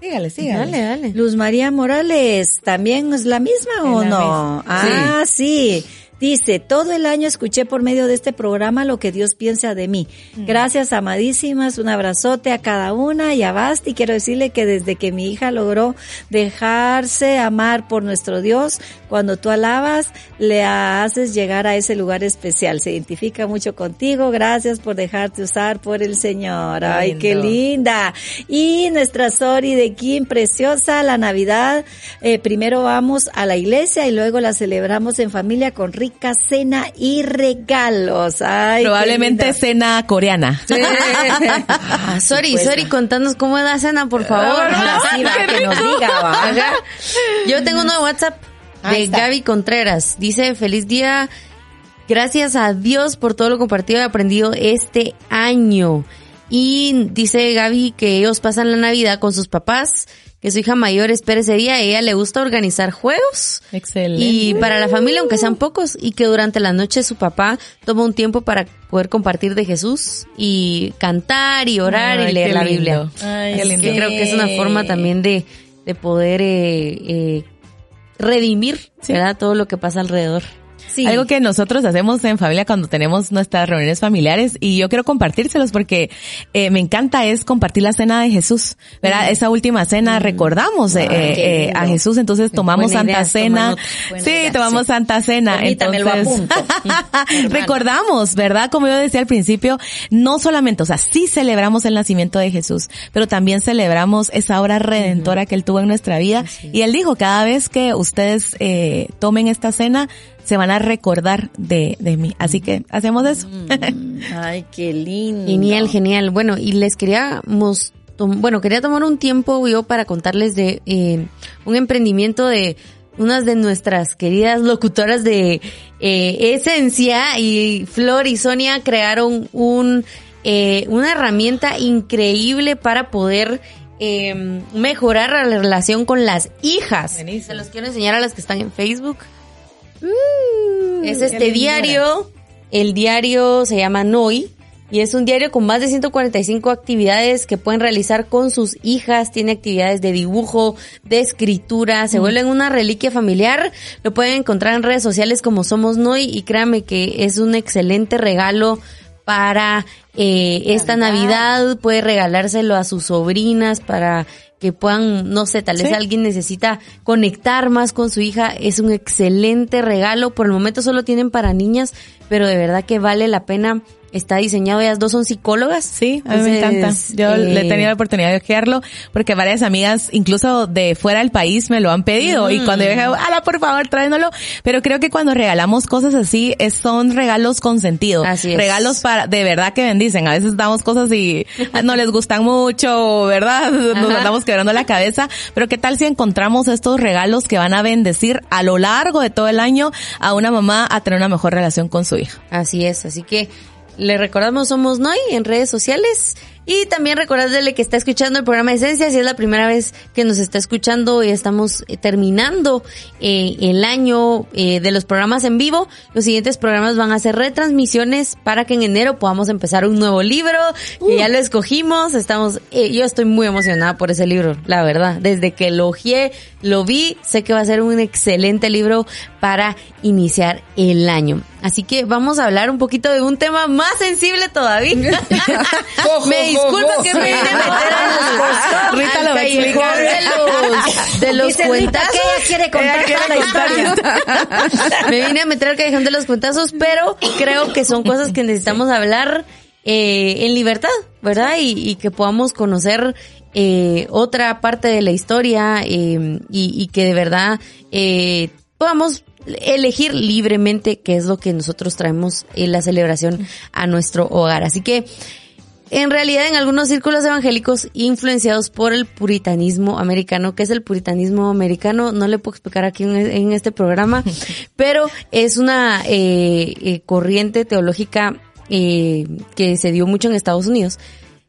Sígale, sígale. Dale, dale. Luz María Morales, ¿también es la misma o la no? misma. Ah, sí. Dice, todo el año escuché por medio de este programa lo que Dios piensa de mí. Gracias, amadísimas, un abrazote a cada una y a Basti. Quiero decirle que desde que mi hija logró dejarse amar por nuestro Dios, cuando tú alabas, le haces llegar a ese lugar especial. Se identifica mucho contigo. Gracias por dejarte usar por el Señor. Ay, qué linda. Y nuestra Sori de Kim, preciosa, la Navidad. Eh, primero vamos a la iglesia y luego la celebramos en familia con rica cena y regalos. Ay, Probablemente cena coreana. Ah, sorry, sorry, contanos cómo es la cena, por favor. Así va, que nos diga, va. Ajá. Yo tengo uno de WhatsApp de. Gaby Contreras. Dice, feliz día. Gracias a Dios por todo lo compartido y aprendido este año. Y dice Gaby que ellos pasan la Navidad con sus papás, que su hija mayor espera ese día. A ella le gusta organizar juegos. Excelente. Y para la familia, aunque sean pocos, y que durante la noche su papá toma un tiempo para poder compartir de Jesús y cantar y orar Ay, y leer qué la lindo. Biblia. Ay, qué Así lindo. que creo que es una forma también de, de poder eh, eh, redimir, ¿verdad? Todo lo que pasa alrededor. Sí. Algo que nosotros hacemos en familia cuando tenemos nuestras reuniones familiares y yo quiero compartírselos porque eh, me encanta es compartir la cena de Jesús, ¿verdad? Esa última cena recordamos eh, Mm. Ay, qué eh, a. Jesús, entonces tomamos buena idea, Santa Cena. Sí, idea, tomamos sí. Santa Cena. Permítame, lo entonces, apunto. recordamos, ¿verdad? Como yo decía al principio, no solamente, o sea, sí celebramos el nacimiento de Jesús, pero también celebramos esa obra redentora que Él tuvo en nuestra vida. Y Él dijo, cada vez que ustedes eh, tomen esta cena, se van a recordar de, de mí. Así que hacemos eso. Ay, qué lindo. Genial, genial. Bueno, y les queríamos, tom- bueno, quería tomar un tiempo yo para contarles de eh, un emprendimiento de unas de nuestras queridas locutoras de eh, Esencia y Flor y Sonia crearon un eh, una herramienta increíble para poder eh, mejorar la relación con las hijas. Se los quiero enseñar a las que están en Facebook. Mm, es este diario. El diario se llama Noi. Y es un diario con más de 145 actividades que pueden realizar con sus hijas. Tiene actividades de dibujo, de escritura. Se vuelven una reliquia familiar. Lo pueden encontrar en redes sociales como Somos Noi. Y créame que es un excelente regalo para eh, esta Navidad. Puede regalárselo a sus sobrinas para que puedan, no sé, tal vez Sí. alguien necesita conectar más con su hija. Es un excelente regalo. Por el momento solo tienen para niñas, pero de verdad que vale la pena. Está diseñado, ellas dos son psicólogas. Sí, a mí me encanta. Yo le he eh, tenido la oportunidad de ojearlo porque varias amigas, incluso de fuera del país, me lo han pedido. Y cuando yo dije, ala, por favor, tráenoslo. Pero creo que cuando regalamos cosas así, es, son regalos con sentido. Así es. Regalos para, de verdad que bendicen. A veces damos cosas y no les gustan mucho, ¿verdad? Nos Ajá. andamos quebrando la cabeza. Pero qué tal si encontramos estos regalos que van a bendecir a lo largo de todo el año a una mamá a tener una mejor relación con su hija. Así es, así que le recordamos Somos Noi en redes sociales y también recordarle que está escuchando el programa Esencia, si es la primera vez que nos está escuchando y estamos eh, terminando eh, el año eh, de los programas en vivo, los siguientes programas van a ser retransmisiones para que en enero podamos empezar un nuevo libro, que ya lo escogimos, estamos, eh, yo estoy muy emocionada por ese libro, la verdad, desde que lo ojeé, lo vi, sé que va a ser un excelente libro para iniciar el año. Así que vamos a hablar un poquito de un tema más sensible todavía. Me disculpa que me vine a meter a los, Rita lo va a explicar. callejón de los, de los cuentazos. que ella quiere contar Ella quiere la historia. Me vine a meter al callejón de los cuentazos, pero creo que son cosas que necesitamos hablar eh, en libertad, ¿verdad? Y, y que podamos conocer eh, otra parte de la historia eh, y, y que de verdad eh, podamos elegir libremente qué es lo que nosotros traemos en la celebración a nuestro hogar. Así que en realidad en algunos círculos evangélicos influenciados por el puritanismo americano, que es el puritanismo americano, no le puedo explicar aquí en, en este programa, pero es una eh, eh, corriente teológica eh, que se dio mucho en Estados Unidos.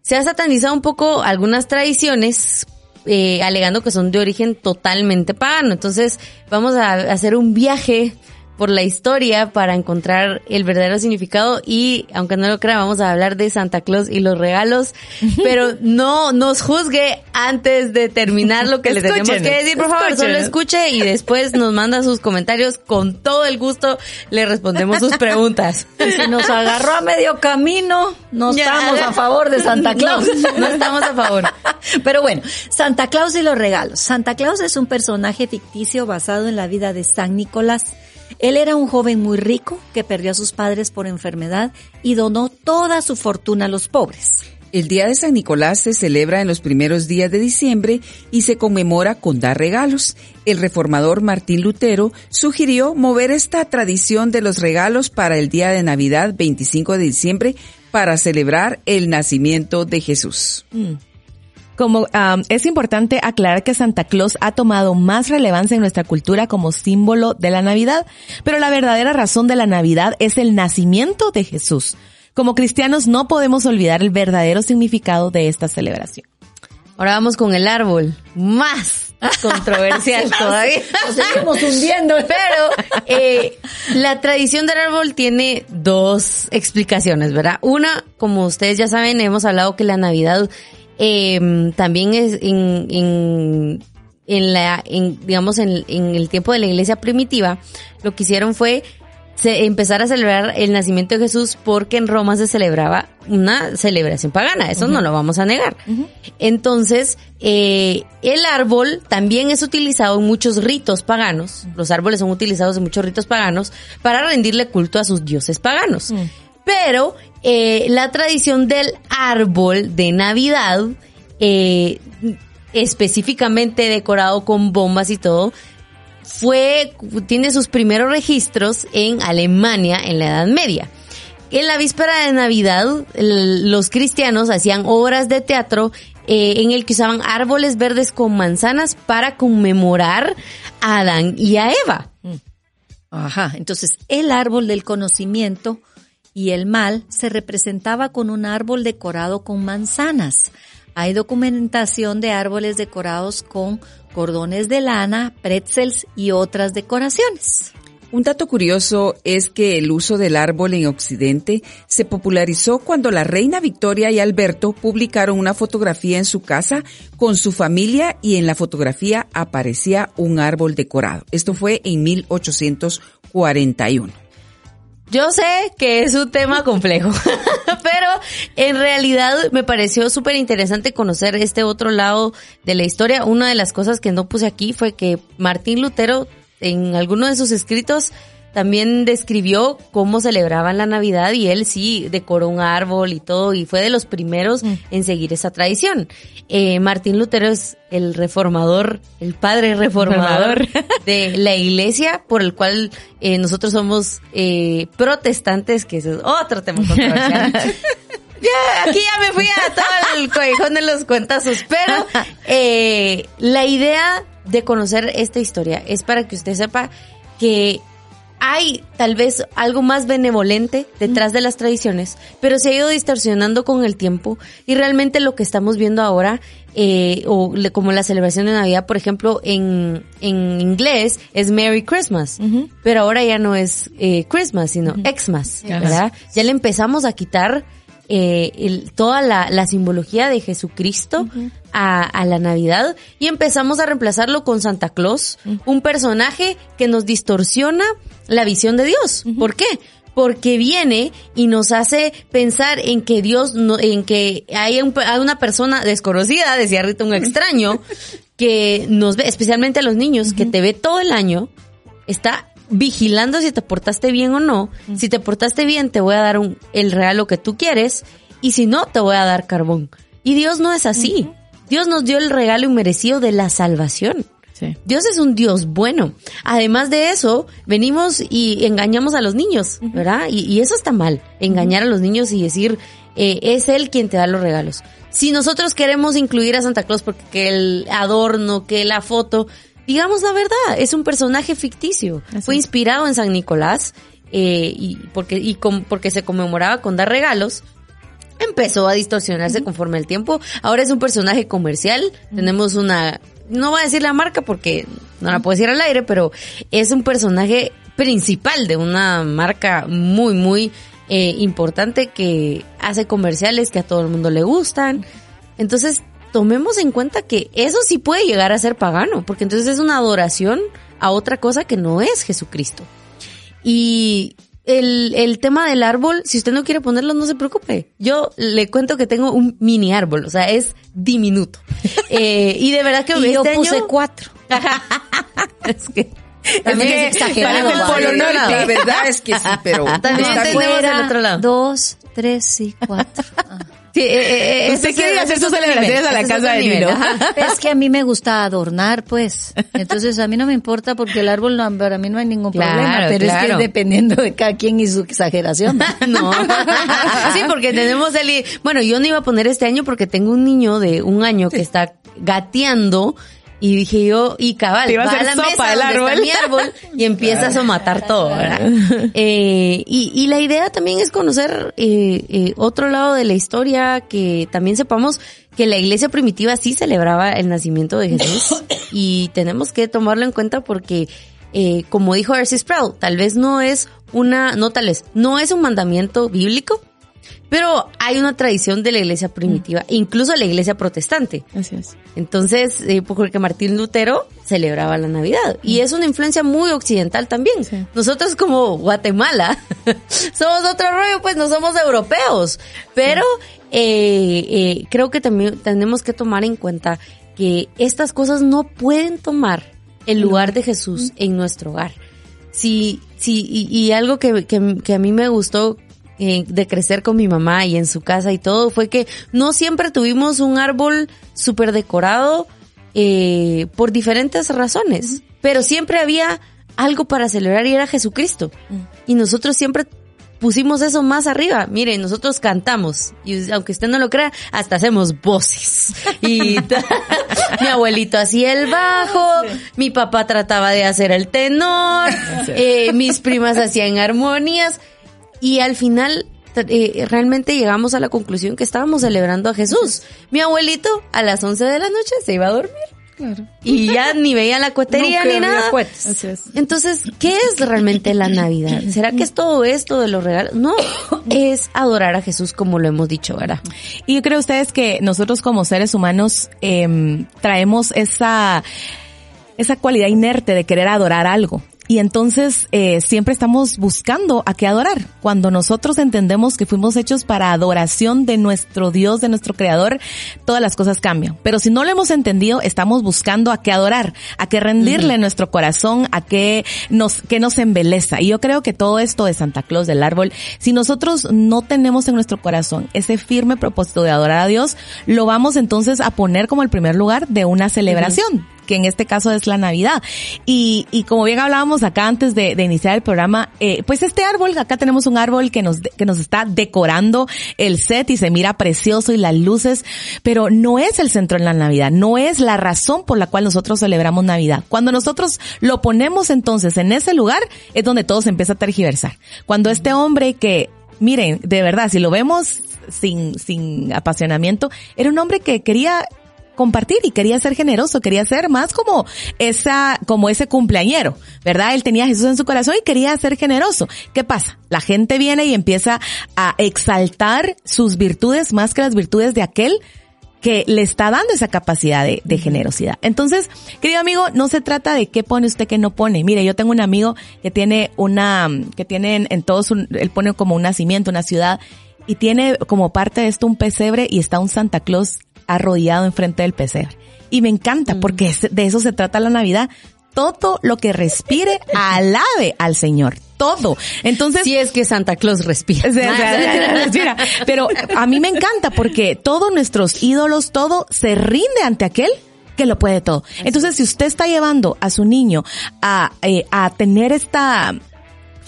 Se ha satanizado un poco algunas tradiciones eh, alegando que son de origen totalmente pagano. Entonces vamos a hacer un viaje por la historia para encontrar el verdadero significado y aunque no lo crea vamos a hablar de Santa Claus y los regalos, pero no nos juzgue antes de terminar lo que le tenemos que decir, por favor, solo escuche y después nos manda sus comentarios con todo el gusto le respondemos sus preguntas. Y si nos agarró a medio camino, no Ya. estamos a favor de Santa Claus. No, no estamos a favor. Pero bueno, Santa Claus y los regalos. Santa Claus es un personaje ficticio basado en la vida de San Nicolás. Él era un joven muy rico que perdió a sus padres por enfermedad y donó toda su fortuna a los pobres. El Día de San Nicolás se celebra en los primeros días de diciembre y se conmemora con dar regalos. El reformador Martín Lutero sugirió mover esta tradición de los regalos para el día de Navidad 25 de diciembre para celebrar el nacimiento de Jesús. Como am, es importante aclarar que Santa Claus ha tomado más relevancia en nuestra cultura como símbolo de la Navidad, pero la verdadera razón de la Navidad es el nacimiento de Jesús. Como cristianos no podemos olvidar el verdadero significado de esta celebración. Ahora vamos con el árbol. Más controversial todavía. Nos seguimos hundiendo. Pero eh, la tradición del árbol tiene dos explicaciones, ¿verdad? Una, como ustedes ya saben, hemos hablado que la Navidad eh, también es en, en, en la, en, digamos, en, en el tiempo de la iglesia primitiva, lo que hicieron fue se, empezar a celebrar el nacimiento de Jesús porque en Roma se celebraba una celebración pagana, eso no lo vamos a negar. Entonces, eh, el árbol también es utilizado en muchos ritos paganos, los árboles son utilizados en muchos ritos paganos para rendirle culto a sus dioses paganos. Pero eh, la tradición del árbol de Navidad, eh, específicamente decorado con bombas y todo, fue, tiene sus primeros registros en Alemania en la Edad Media. En la víspera de Navidad, los cristianos hacían obras de teatro eh, en el que usaban árboles verdes con manzanas para conmemorar a Adán y a Eva. Ajá, entonces el árbol del conocimiento y el mal se representaba con un árbol decorado con manzanas. Hay documentación de árboles decorados con cordones de lana, pretzels y otras decoraciones. Un dato curioso es que el uso del árbol en Occidente se popularizó cuando la reina Victoria y Alberto publicaron una fotografía en su casa con su familia y en la fotografía aparecía un árbol decorado. Esto fue en 1841. Yo sé que es un tema complejo, pero en realidad me pareció súper interesante conocer este otro lado de la historia. Una de las cosas que no puse aquí fue que Martín Lutero en alguno de sus escritos también describió cómo celebraban la Navidad y él sí decoró un árbol y todo y fue de los primeros mm. en seguir esa tradición. Eh, Martín Lutero es el reformador, el padre reformador de la iglesia por el cual eh, nosotros somos eh, protestantes, que eso es otro tema controversial. ya, aquí ya me fui a todo el callejón de los cuentazos, pero la idea de conocer esta historia es para que usted sepa que hay tal vez algo más benevolente detrás de las tradiciones, pero se ha ido distorsionando con el tiempo y realmente lo que estamos viendo ahora, eh, o como la celebración de Navidad, por ejemplo, en, en inglés es Merry Christmas, pero ahora ya no es eh, Christmas, sino Xmas, ¿verdad? Ya le empezamos a quitar eh, el, toda la, la, simbología de Jesucristo a, a, la Navidad y empezamos a reemplazarlo con Santa Claus, un personaje que nos distorsiona la visión de Dios. ¿Por qué? Porque viene y nos hace pensar en que Dios, no, en que hay, un, hay una persona desconocida, decía Rita, un extraño, que nos ve, especialmente a los niños, que te ve todo el año, está vigilando si te portaste bien o no. Si te portaste bien, te voy a dar un, el regalo que tú quieres. Y si no, te voy a dar carbón. Y Dios no es así. Dios nos dio el regalo inmerecido de la salvación. Dios es un Dios bueno. Además de eso, venimos y engañamos a los niños, ¿verdad? Y, eso está mal, engañar a los niños y decir, eh, es Él quien te da los regalos. Si nosotros queremos incluir a Santa Claus porque el adorno, que la foto, digamos la verdad, es un personaje ficticio. Fue inspirado en San Nicolás eh, y porque y porque se conmemoraba con dar regalos. Empezó a distorsionarse conforme el tiempo. Ahora es un personaje comercial. Tenemos una, no voy a decir la marca porque no la puedo decir al aire, pero es un personaje principal de una marca muy, muy eh, importante que hace comerciales que a todo el mundo le gustan. Entonces tomemos en cuenta que eso sí puede llegar a ser pagano, porque entonces es una adoración a otra cosa que no es Jesucristo. Y el, el tema del árbol, si usted no quiere ponerlo, no se preocupe. Yo le cuento que tengo un mini árbol, o sea, es diminuto. Eh, y de verdad que y yo este puse cuatro. es que también es, exagerado. El polo norte. La verdad es que sí, pero también tenemos el otro lado. Dos, tres y cuatro. Ah. Sí, eh, eh, Usted quiere hacer sus celebraciones a la casa de Nino. Es que a mí me gusta adornar, pues. Entonces a mí no me importa porque el árbol no, para mí no hay ningún problema. Pero es que dependiendo de cada quien y su exageración. no. sí, porque tenemos el... Bueno, yo no iba a poner este año porque tengo un niño de un año que está gateando y dije yo, y cabal, va, a, la mesa el árbol. mi árbol y empiezas a matar todo, ¿verdad? Eh, y, y, la idea también es conocer eh, eh, otro lado de la historia, que también sepamos que la iglesia primitiva sí celebraba el nacimiento de Jesús y tenemos que tomarlo en cuenta porque, eh, como dijo Arcis Sproul, tal vez no es una, no tal vez, no es un mandamiento bíblico, pero hay una tradición de la iglesia primitiva, mm. incluso la iglesia protestante. Así es. Entonces, eh, porque Martín Lutero celebraba la Navidad. Y mm. es una influencia muy occidental también. Nosotros como Guatemala somos otro rollo, pues no somos europeos. Pero eh, eh, creo que también tenemos que tomar en cuenta que estas cosas no pueden tomar el lugar de Jesús en nuestro hogar. Sí, sí, y, algo que, que a mí me gustó de crecer con mi mamá y en su casa y todo fue que no siempre tuvimos un árbol súper decorado eh, por diferentes razones, pero siempre había algo para celebrar y era Jesucristo. Y nosotros siempre pusimos eso más arriba. Mire, nosotros cantamos y aunque usted no lo crea, hasta hacemos voces. Y mi abuelito hacía el bajo, mi papá trataba de hacer el tenor, eh, mis primas hacían armonías y al final eh, realmente llegamos a la conclusión que estábamos celebrando a Jesús. Mi abuelito a las 11 de la noche se iba a dormir. Y ya ni veía la cuetería ni nada. Entonces, ¿qué es realmente la Navidad? ¿Será que es todo esto de los regalos? No, es adorar a Jesús como lo hemos dicho, ¿verdad? Y yo creo ustedes que nosotros como seres humanos eh, traemos esa esa cualidad inerte de querer adorar algo. Y entonces eh, siempre estamos buscando a qué adorar. Cuando nosotros entendemos que fuimos hechos para adoración de nuestro Dios, de nuestro Creador, todas las cosas cambian. Pero si no lo hemos entendido, estamos buscando a qué adorar, a qué rendirle nuestro corazón, a qué nos, que nos embeleza. Y yo creo que todo esto de Santa Claus, del árbol, si nosotros no tenemos en nuestro corazón ese firme propósito de adorar a Dios, lo vamos entonces a poner como el primer lugar de una celebración que en este caso es la Navidad. Y, y como bien hablábamos acá antes de, de iniciar el programa, eh, pues este árbol, acá tenemos un árbol que nos, que nos está decorando el set y se mira precioso y las luces, pero no es el centro en la Navidad, no es la razón por la cual nosotros celebramos Navidad. Cuando nosotros lo ponemos entonces en ese lugar, es donde todo se empieza a tergiversar. Cuando este hombre que miren, de verdad, si lo vemos sin, sin apasionamiento, era un hombre que quería compartir y quería ser generoso, quería ser más como esa, como ese cumpleañero, ¿verdad? Él tenía a Jesús en su corazón y quería ser generoso. ¿Qué pasa? La gente viene y empieza a exaltar sus virtudes más que las virtudes de aquel que le está dando esa capacidad de, de, generosidad. Entonces, querido amigo, no se trata de qué pone usted, qué no pone. Mire, yo tengo un amigo que tiene una, que tiene en, en todos, él pone como un nacimiento, una ciudad, y tiene como parte de esto un pesebre y está un Santa Claus arrodillado enfrente del pesebre. Y me encanta porque de eso se trata la Navidad. Todo lo que respire alabe al Señor. Todo. Entonces. Si es que Santa Claus respira. respira. Pero a mí me encanta porque todos nuestros ídolos, todo se rinde ante aquel que lo puede todo. Entonces, si usted está llevando a su niño a, eh, a tener esta,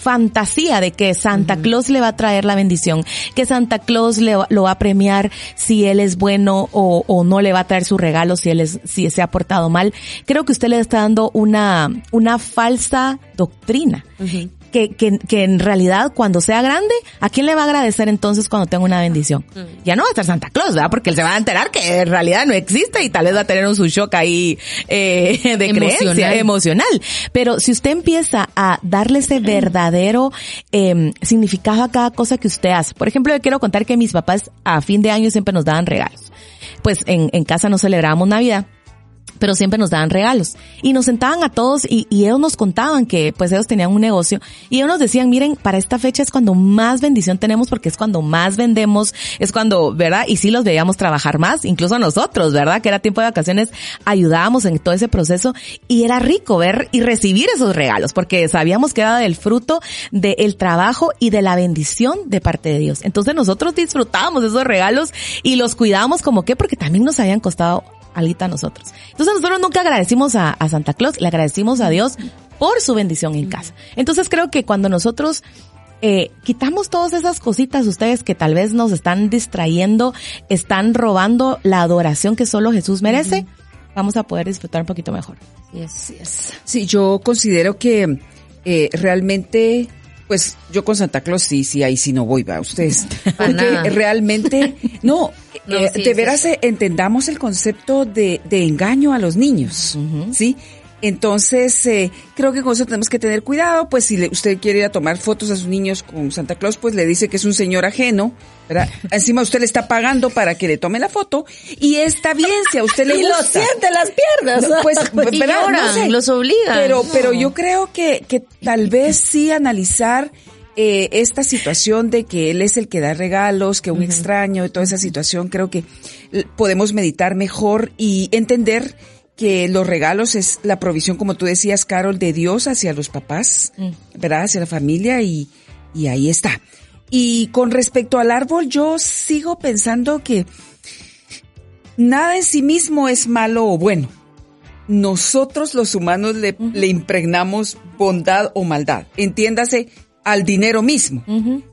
fantasía de que Santa Claus le va a traer la bendición, que Santa Claus le, lo va a premiar si él es bueno o, o, no le va a traer su regalo si él es, si se ha portado mal. Creo que usted le está dando una, una falsa doctrina que, que, que, en realidad cuando sea grande, ¿a quién le va a agradecer entonces cuando tenga una bendición? Mm. Ya no va a estar Santa Claus, ¿verdad? Porque él se va a enterar que en realidad no existe y tal vez va a tener un su shock ahí eh, de emocional. creencia emocional. Pero si usted empieza a darle ese verdadero eh, significado a cada cosa que usted hace, por ejemplo, yo quiero contar que mis papás a fin de año siempre nos daban regalos. Pues en, en casa no celebrábamos Navidad pero siempre nos daban regalos. Y nos sentaban a todos y, ellos nos contaban que pues ellos tenían un negocio y ellos nos decían, miren, para esta fecha es cuando más bendición tenemos porque es cuando más vendemos, es cuando, ¿verdad? Y sí los veíamos trabajar más, incluso nosotros, ¿verdad? Que era tiempo de vacaciones, ayudábamos en todo ese proceso y era rico ver y recibir esos regalos porque sabíamos que era del fruto del trabajo y de la bendición de parte de Dios. Entonces nosotros disfrutábamos de esos regalos y los cuidábamos como que porque también nos habían costado algo a nosotros. Entonces nosotros nunca agradecimos a, a, Santa Claus, le agradecimos a Dios por su bendición en casa. Entonces creo que cuando nosotros eh, quitamos todas esas cositas ustedes que tal vez nos están distrayendo, están robando la adoración que solo Jesús merece, uh -huh. vamos a poder disfrutar un poquito mejor. Yes, yes. Sí, yo considero que eh, realmente pues yo con Santa Claus sí, sí, ahí sí no voy, va, ustedes. Porque realmente, no, no eh, sí, de veras sí. entendamos el concepto de, de, engaño a los niños, uh -huh. ¿sí? Entonces, eh, creo que con eso tenemos que tener cuidado, pues si le, usted quiere ir a tomar fotos a sus niños con Santa Claus, pues le dice que es un señor ajeno, ¿verdad? Encima usted le está pagando para que le tome la foto y está bien si a usted le y gusta. lo siente las piernas. No, pues, y lloran, no sé, los obligan. Pero, pero yo creo que, que tal vez sí analizar eh, esta situación de que él es el que da regalos, que un uh -huh. extraño, y toda esa situación, creo que podemos meditar mejor y entender que los regalos es la provisión, como tú decías, Carol, de Dios hacia los papás, mm. ¿verdad? Hacia la familia y, y ahí está. Y con respecto al árbol, yo sigo pensando que nada en sí mismo es malo o bueno. Nosotros los humanos le, uh -huh. le impregnamos bondad o maldad. Entiéndase al dinero mismo,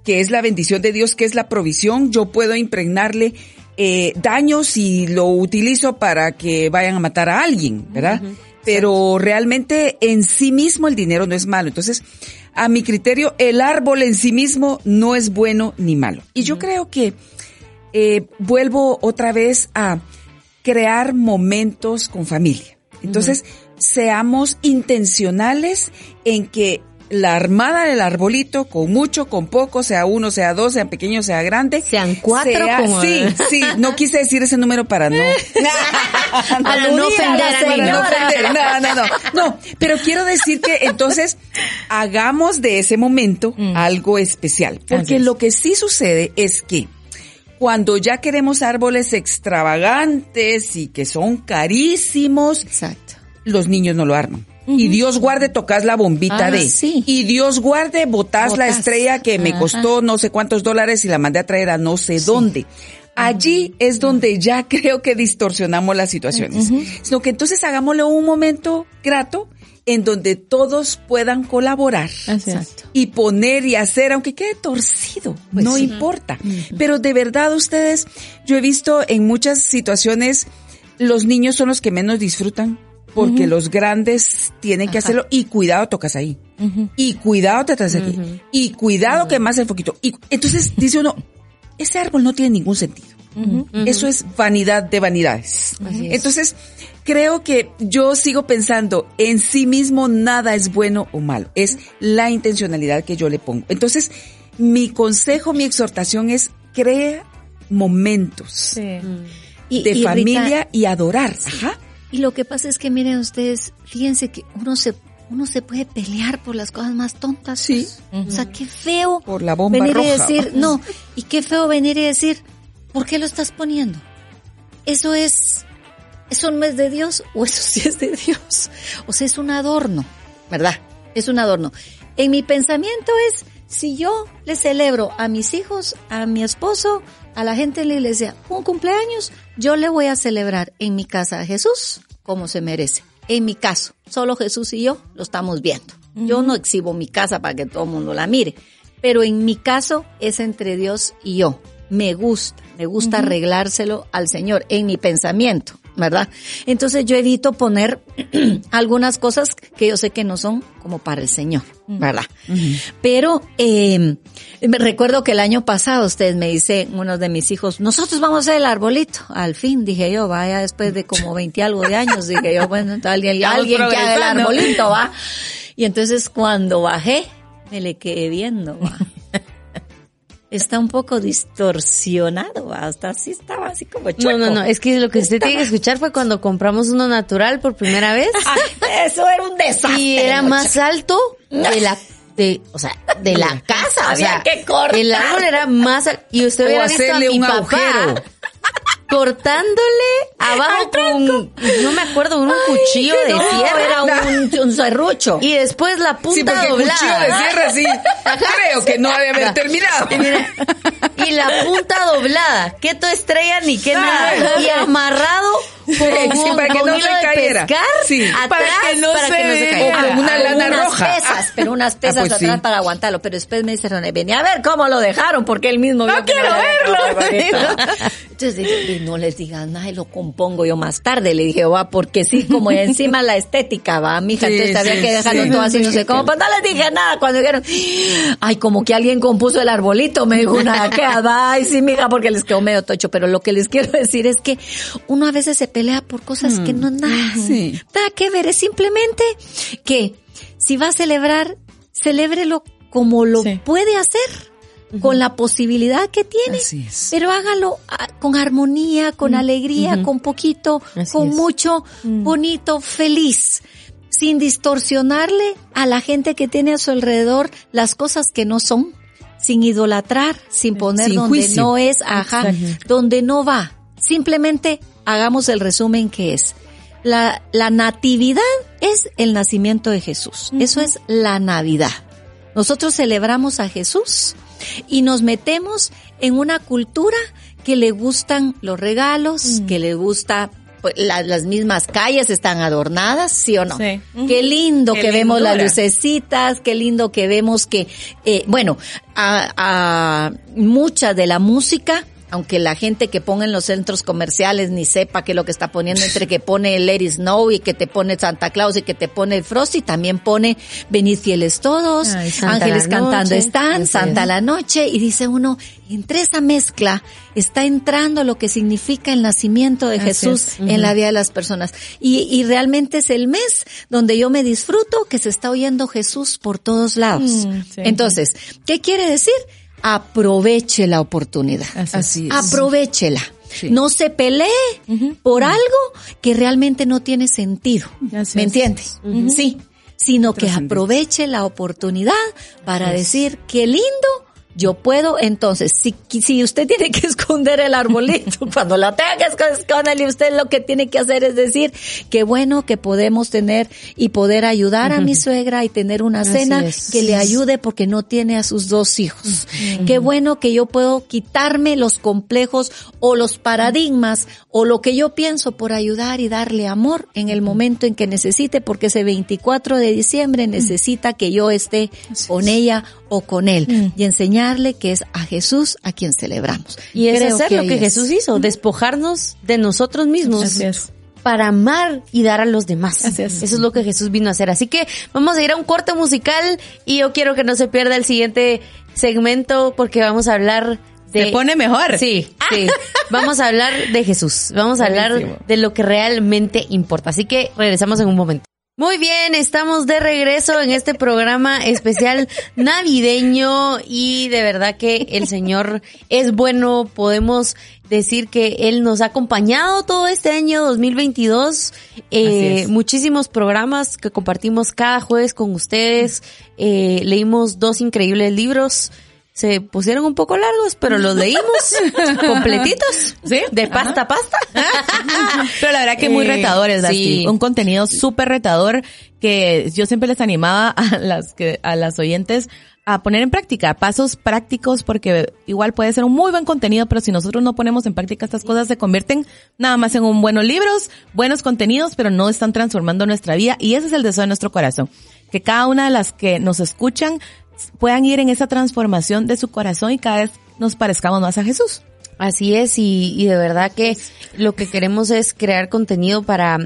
que es la bendición de Dios, que es la provisión. Yo puedo impregnarle eh, daños si lo utilizo para que vayan a matar a alguien, ¿verdad? Pero realmente en sí mismo el dinero no es malo. Entonces, a mi criterio, el árbol en sí mismo no es bueno ni malo. Y yo creo que eh, vuelvo otra vez a crear momentos con familia. Entonces, seamos intencionales en que la armada del arbolito, con mucho, con poco, sea uno, sea dos, sea pequeño, sea grande. Sean cuatro. Sea, sí, sí, no quise decir ese número para no. para no ofender a no, no, no, no, no. pero quiero decir que entonces hagamos de ese momento Mm. algo especial. Porque lo que sí sucede es que cuando ya queremos árboles extravagantes y que son carísimos, Exacto. los niños no lo arman. Y Dios guarde, tocas la bombita Ah, de. sí. Y Dios guarde, botas la Botás. estrella que me Ajá. costó no sé cuántos dólares y la mandé a traer a no sé dónde. Allí es donde ya creo que distorsionamos las situaciones. Sino que entonces hagámosle un momento grato en donde todos puedan colaborar. Exacto. y poner y hacer, aunque quede torcido, Pues no sí. importa. Pero de verdad ustedes, yo he visto en muchas situaciones, los niños son los que menos disfrutan porque los grandes tienen que hacerlo y cuidado tocas ahí. Y cuidado te traes aquí. Y cuidado que más el poquito. Y entonces dice uno, ese árbol no tiene ningún sentido. Eso es vanidad de vanidades. Entonces, creo que yo sigo pensando, en sí mismo nada es bueno o malo, es la intencionalidad que yo le pongo. Entonces, mi consejo, mi exhortación es crea momentos Y- de y Rita, familia y adorar. Ajá. Y lo que pasa es que miren ustedes, fíjense que uno se uno se puede pelear por las cosas más tontas. Sí. O sea, qué feo Por la bomba venir y roja. decir, no, y qué feo venir y decir, ¿por qué lo estás poniendo? Eso es eso no es de Dios o eso sí es de Dios. O sea, es un adorno, ¿verdad? Es un adorno. En mi pensamiento es si yo le celebro a mis hijos, a mi esposo, a la gente en la iglesia un cumpleaños, yo le voy a celebrar en mi casa a Jesús como se merece. En mi caso, solo Jesús y yo lo estamos viendo. Yo no exhibo mi casa para que todo el mundo la mire, pero en mi caso es entre Dios y yo. Me gusta, me gusta arreglárselo al Señor en mi pensamiento, ¿verdad? Entonces yo evito poner algunas cosas que yo sé que no son como para el Señor, ¿verdad? Pero eh, me recuerdo que el año pasado ustedes me dicen, uno de mis hijos, nosotros vamos a hacer el arbolito. Al fin, dije yo, vaya después de como 20 algo de años, dije yo, bueno, alguien, alguien que haga el arbolito, va. Y entonces cuando bajé, me le quedé viendo, va. Está un poco distorsionado, hasta así estaba así como chueco. No, no, no, es que lo que usted tiene que escuchar fue cuando compramos uno natural por primera vez Ah, eso era un desastre. y era muchacho. más alto de la de, o sea, de la casa, o sea, que cortar. el árbol era más y usted hubiera visto a hacerle mi un papá agujero. cortándole abajo con no me acuerdo un cuchillo de No, sierra era un, un serrucho. y después la punta Sí, porque doblada. cuchillo de sierra sí. Creo que no debe haber terminado. Y, mira, y la punta doblada, que tu estrella ni que nada. Ah. Y amarrado con, Sí, para que con no hilo se de cayera. pescar Sí. atrás Para que no se cayera. O con una Con lana unas roja. pesas, pero unas pesas Ah, pues atrás sí. para aguantarlo. Pero después me dice René, venía a ver cómo lo dejaron, porque él mismo No que quiero verlo. Entonces dije, "Y no les digas nada y lo compongo yo más tarde. Le dije, va, porque sí, como encima la estética, va, mija. Sí, entonces había sí, que dejarlo sí. todo así, no sé cómo. Pues no les dije nada cuando dijeron, ay, como que alguien compuso el arbolito, me dijo una que, ay, sí, mija, porque les quedó medio tocho. Pero lo que les quiero decir es que uno a veces se pelea por cosas que no nada, nada que ver. Es simplemente que si va a celebrar, celébrelo como lo puede hacer. Con la posibilidad que tiene, Así es. pero hágalo ah, con armonía, con alegría, con poquito, Así con es. mucho, bonito, feliz, sin distorsionarle a la gente que tiene a su alrededor las cosas que no son, sin idolatrar, sin poner Sin donde juicio. no es, ajá, donde no va. Simplemente hagamos el resumen que es. La, la natividad es el nacimiento de Jesús. Eso es la Navidad. Nosotros celebramos a Jesús y nos metemos en una cultura que le gustan los regalos, que le gusta pues, las mismas calles están adornadas, ¿sí o no? Sí. Qué lindo Qué que vemos las lucecitas, qué lindo que vemos que, eh, bueno, a, a mucha de la música, aunque la gente que ponga en los centros comerciales ni sepa qué es lo que está poniendo, entre que pone el Let It Snow y que te pone Santa Claus y que te pone el Frosty, también pone Venid fieles todos, Ay, ángeles cantando están, Santa la noche, y dice uno, entre esa mezcla está entrando lo que significa el nacimiento de Así Jesús es. en la vida de las personas. Y, y realmente es el mes donde yo me disfruto que se está oyendo Jesús por todos lados. Mm, sí. Entonces, ¿qué quiere decir? Aproveche la oportunidad. Así es. Aprovechela. Sí. No se pelee por algo que realmente no tiene sentido. Así ¿Me es. entiendes? Sí. Sino que aproveche la oportunidad para decir qué lindo yo puedo, entonces, si, si usted tiene que esconder el arbolito, cuando la tenga que esconder, usted lo que tiene que hacer es decir, qué bueno que podemos tener y poder ayudar a mi suegra y tener una Así cena es. que le ayude porque no tiene a sus dos hijos. Qué bueno que yo puedo quitarme los complejos o los paradigmas o lo que yo pienso por ayudar y darle amor en el momento en que necesite, porque ese 24 de diciembre necesita que yo esté con ella o con él y enseñarle que es a Jesús a quien celebramos. Y es Creo hacer lo que es. Jesús hizo, despojarnos de nosotros mismos. Así es. Para amar y dar a los demás. Así es. Eso es lo que Jesús vino a hacer. Así que vamos a ir a un corte musical y yo quiero que no se pierda el siguiente segmento porque vamos a hablar de... Se pone mejor. Sí, sí. Vamos a hablar de Jesús. Vamos a hablar de lo que realmente importa. Así que regresamos en un momento. Muy bien, estamos de regreso en este programa especial navideño y de verdad que el Señor es bueno. Podemos decir que Él nos ha acompañado todo este año 2022. Eh, muchísimos programas que compartimos cada jueves con ustedes. Eh, leímos dos increíbles libros. Se pusieron un poco largos, pero los leímos completitos. ¿Sí? De pasta a pasta. Pero la verdad que muy Eh, retadores, Dusty. sí. Un contenido súper retador que yo siempre les animaba a las que, a las oyentes a poner en práctica, pasos prácticos, porque igual puede ser un muy buen contenido, pero si nosotros no ponemos en práctica estas cosas, se convierten nada más en un buenos libros, buenos contenidos, pero no están transformando nuestra vida, y ese es el deseo de nuestro corazón. Que cada una de las que nos escuchan puedan ir en esa transformación de su corazón y cada vez nos parezcamos más a Jesús. Así es, y, y de verdad que lo que queremos es crear contenido para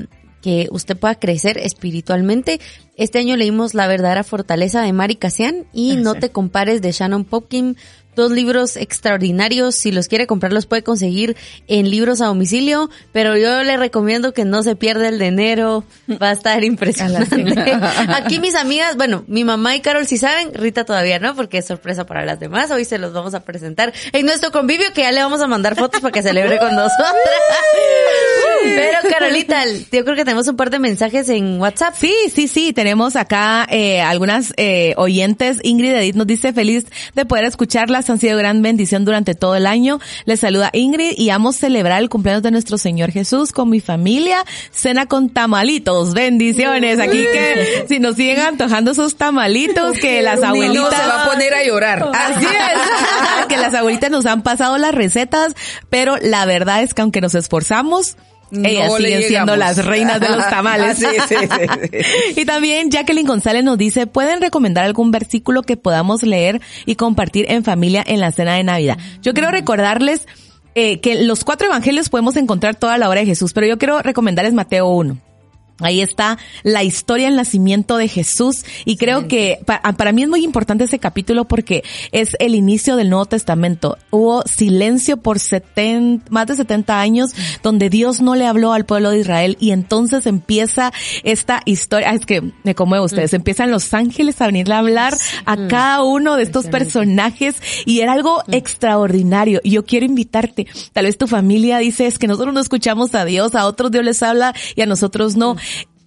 que usted pueda crecer espiritualmente. Este año leímos La verdadera fortaleza de Mari Casian y No te compares de Shannon Popkin. Dos libros extraordinarios. Si los quiere comprar, los puede conseguir en libros a domicilio. Pero yo le recomiendo que no se pierda el de enero. Va a estar impresionante. Aquí mis amigas, bueno, mi mamá y Carol sí saben, Rita todavía no, porque es sorpresa para las demás. Hoy se los vamos a presentar en nuestro convivio, que ya le vamos a mandar fotos para que celebre con nosotras. Pero Carolita, yo creo que tenemos un par de mensajes en WhatsApp. Sí, sí, sí, tenemos acá eh, algunas eh, oyentes. Ingrid Edith nos dice feliz de poder escucharlas, han sido gran bendición durante todo el año. Les saluda Ingrid y amo celebrar el cumpleaños de nuestro Señor Jesús con mi familia. Cena con tamalitos, bendiciones. Aquí que si nos siguen antojando sus tamalitos, que las abuelitas... se va a poner a llorar. Así es, que las abuelitas nos han pasado las recetas, pero la verdad es que aunque nos esforzamos, ellas siguen siendo las reinas de los tamales. Sí, sí, sí, sí. Y también Jacqueline González nos dice, ¿pueden recomendar algún versículo que podamos leer y compartir en familia en la cena de Navidad? Yo quiero recordarles eh, que los cuatro evangelios podemos encontrar toda la obra de Jesús, pero yo quiero recomendarles Mateo 1. Ahí está la historia del nacimiento de Jesús. Y creo que pa- para mí es muy importante ese capítulo porque es el inicio del Nuevo Testamento. Hubo silencio por 70, más de 70 años donde Dios no le habló al pueblo de Israel y entonces empieza esta historia, ah, es que me conmueve ustedes, empiezan los ángeles a venirle a hablar a cada uno de estos personajes y era algo extraordinario. Y yo quiero invitarte, tal vez tu familia dice es que nosotros no escuchamos a Dios, a otros Dios les habla y a nosotros no.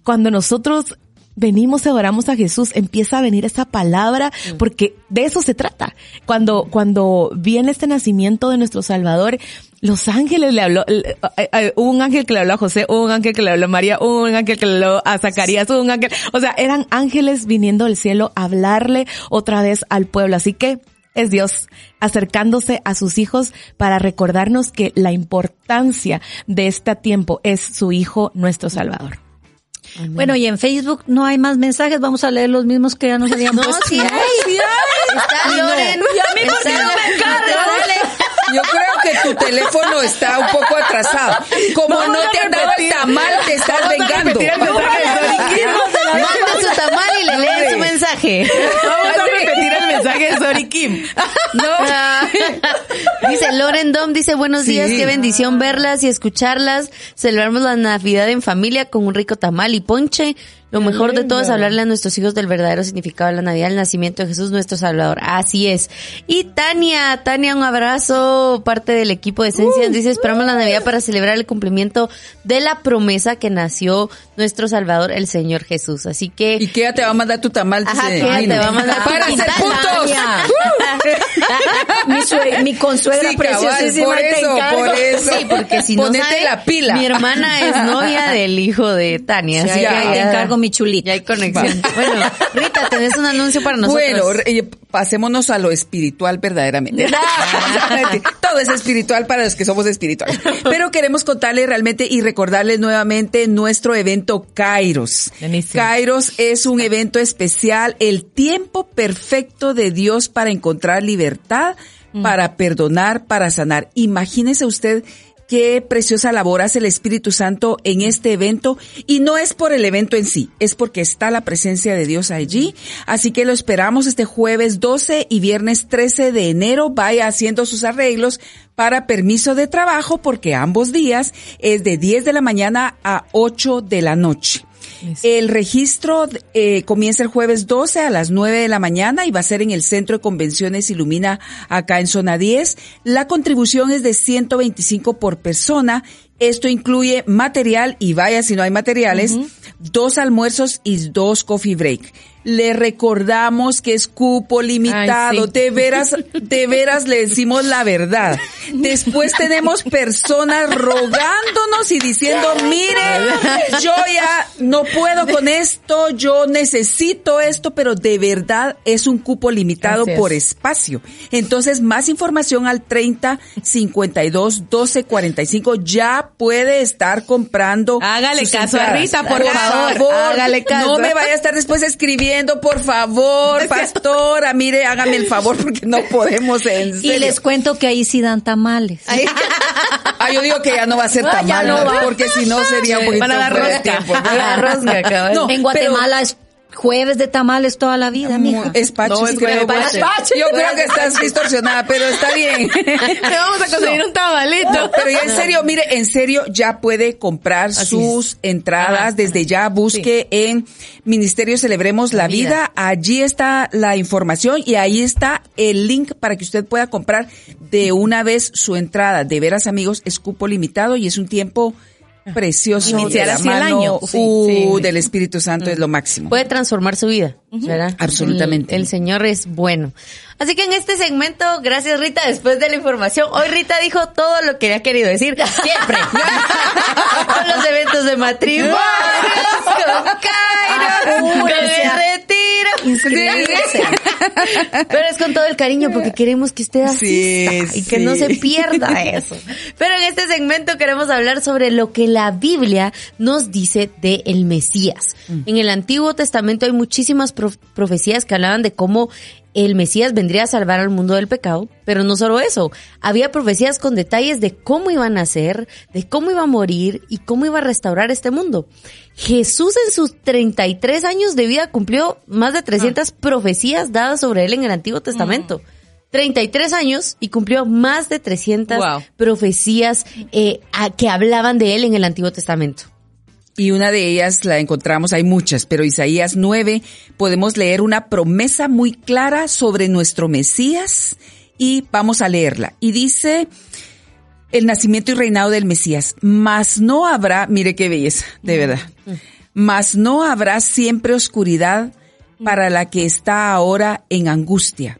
Cuando nosotros venimos y adoramos a Jesús, empieza a venir esa palabra, porque de eso se trata. Cuando, cuando viene este nacimiento de nuestro Salvador, los ángeles le habló, eh, eh, hubo un ángel que le habló a José, hubo un ángel que le habló a María, hubo un ángel que le habló a Zacarías, hubo un ángel, o sea, eran ángeles viniendo del cielo a hablarle otra vez al pueblo. Así que es Dios acercándose a sus hijos para recordarnos que la importancia de este tiempo es su Hijo, nuestro Salvador. Bueno, y en Facebook no hay más mensajes, vamos a leer los mismos que ya nos habían No, puesto. sí hay. Está Loren. ¿Y a mí por qué no me carga? Yo creo que tu teléfono está un poco atrasado. Como no te han dado el tamal, te estás a vengando. Mande su tamal y le leen su mensaje. Vamos a repetir el mensaje de Sori Kim. Dice Loren Dom, dice buenos Sí. días, qué bendición verlas y escucharlas. Celebramos la Navidad en familia con un rico tamal y ponche. Lo mejor de todo es hablarle a nuestros hijos del verdadero significado de la Navidad, el nacimiento de Jesús nuestro Salvador. Así es. Y Tania, Tania, un abrazo, parte del equipo de Esencias. Dice, esperamos la Navidad para celebrar el cumplimiento de la promesa que nació nuestro Salvador, el Señor Jesús. Así que... ¿Y qué te va a mandar tu tamal? Ajá, Dice ¿qué te Nino. va a mandar Para hacer puntos. mi, sue- mi consuegra Sí, preciosísima, por te eso, encargo. por eso. Sí, porque si no Ponete sabe, la pila. mi hermana es novia del hijo de Tania. Sí, así ya, que te encargo mi chulita. Ya hay conexión. Bueno, Rita, tenés un anuncio para nosotros. Bueno, eh, pasémonos a lo espiritual verdaderamente. Todo es espiritual para los que somos espirituales. Pero queremos contarles realmente y recordarles nuevamente nuestro evento Kairos. Buenísimo. Kairos es un evento especial, el tiempo perfecto de Dios para encontrar libertad, para perdonar, para sanar. Imagínese usted qué preciosa labor hace el Espíritu Santo en este evento y no es por el evento en sí, es porque está la presencia de Dios allí. Así que lo esperamos este jueves 12 y viernes 13 de enero. Vaya haciendo sus arreglos para permiso de trabajo porque ambos días es de 10 de la mañana a 8 de la noche. El registro eh, comienza el jueves 12 a las 9 de la mañana y va a ser en el Centro de Convenciones Ilumina acá en zona 10. La contribución es de 125 por persona. Esto incluye material y vaya si no hay materiales, dos almuerzos y dos coffee break. Le recordamos que es cupo limitado. Ay, sí. De veras, de veras le decimos la verdad. Después tenemos personas rogándonos y diciendo, mire, yo ya no puedo con esto, yo necesito esto, pero de verdad es un cupo limitado por espacio. Entonces, más información al 30 52 12 45. Ya puede estar comprando. Hágale caso a entradas. Rita, por favor, hágale caso. No me vaya a estar después escribiendo, por favor, pastora, mire, hágame el favor porque no podemos en Y les cuento que ahí sí dan tamales. Ah, yo digo que ya no va a ser tan ya mal, no va. porque si no sería un poquito Van a dar rosca. tiempo. Rosca, cabal. No, en Guatemala es jueves de tamales toda la vida, mija. Es Pacho, No, es. Yo creo que estás distorsionada, pero está bien. Te vamos a conseguir un tabalito. No, pero ya en serio, mire, en serio, ya puede comprar Así sus entradas Ajá. desde ya. Busque en Ministerio Celebremos la Vida. Vida. Allí está la información y ahí está el link para que usted pueda comprar de una vez su entrada. De veras, amigos, es cupo limitado y es un tiempo precioso. Iniciar así el año. Sí, uh, sí. del Espíritu Santo es lo máximo. Puede transformar su vida, ¿verdad? Absolutamente. El, el Señor es bueno. Así que en este segmento, gracias Rita, después de la información, hoy Rita dijo todo lo que había querido decir siempre. Con los eventos de matrimonio, con Cairo, con Apúrense el retiro. Inscribirse. Pero es con todo el cariño porque queremos que usted asista Sí, y que sí. no se pierda eso. Pero en este segmento queremos hablar sobre lo que la Biblia nos dice de el Mesías. Mm. En el Antiguo Testamento hay muchísimas prof- profecías que hablaban de cómo el Mesías vendría a salvar al mundo del pecado, pero no solo eso, había profecías con detalles de cómo iban a ser, de cómo iba a morir y cómo iba a restaurar este mundo. Jesús en sus 33 años de vida cumplió más de 300 profecías dadas sobre él en el Antiguo Testamento. 33 años y cumplió más de 300 Wow. profecías eh, a- que hablaban de él en el Antiguo Testamento. Y una de ellas la encontramos, hay muchas, pero Isaías 9 podemos leer una promesa muy clara sobre nuestro Mesías y vamos a leerla. Y dice el nacimiento y reinado del Mesías, mas no habrá, mire qué belleza, de verdad, mas no habrá siempre oscuridad para la que está ahora en angustia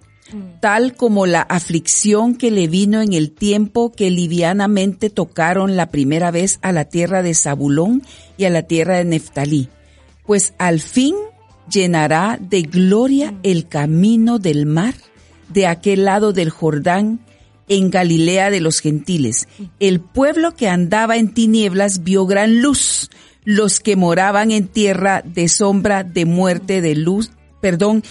tal como la aflicción que le vino en el tiempo que livianamente tocaron la primera vez a la tierra de Zabulón y a la tierra de Neftalí, pues al fin llenará de gloria el camino del mar de aquel lado del Jordán, en Galilea de los gentiles. El pueblo que andaba en tinieblas vio gran luz. Los que moraban en tierra de sombra de muerte de luz, perdón,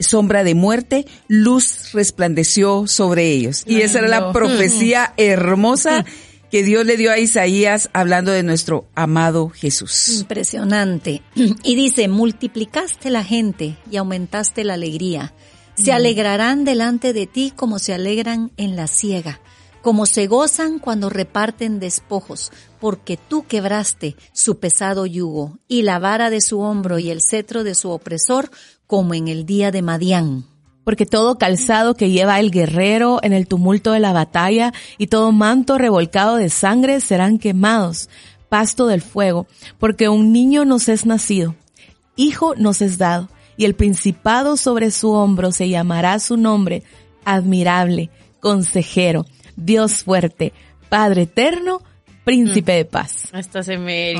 sombra de muerte, luz resplandeció sobre ellos. Y esa era la profecía hermosa que Dios le dio a Isaías hablando de nuestro amado Jesús. Impresionante. Y dice, multiplicaste la gente y aumentaste la alegría. Se alegrarán delante de ti como se alegran en la siega, como se gozan cuando reparten despojos, porque tú quebraste su pesado yugo y la vara de su hombro y el cetro de su opresor, como en el día de Madián. Porque todo calzado que lleva el guerrero en el tumulto de la batalla y todo manto revolcado de sangre serán quemados, pasto del fuego, porque un niño nos es nacido, hijo nos es dado, y el principado sobre su hombro se llamará su nombre, admirable, consejero, Dios fuerte, Padre eterno, príncipe de paz. Hasta se me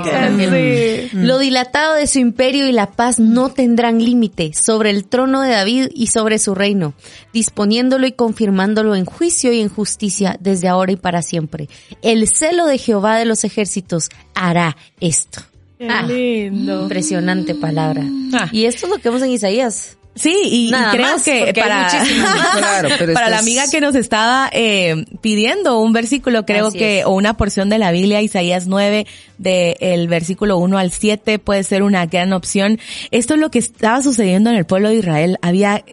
Lo dilatado de su imperio y la paz no tendrán límite sobre el trono de David y sobre su reino, disponiéndolo y confirmándolo en juicio y en justicia desde ahora y para siempre. El celo de Jehová de los ejércitos hará esto. Ah, lindo. Impresionante palabra. Ah. Y esto es lo que vemos en Isaías. Sí, y, creo que para, para la amiga que nos estaba eh, pidiendo un versículo, creo que, o una porción de la Biblia, Isaías 9, del versículo 1 al 7, puede ser una gran opción. Esto es lo que estaba sucediendo en el pueblo de Israel. Había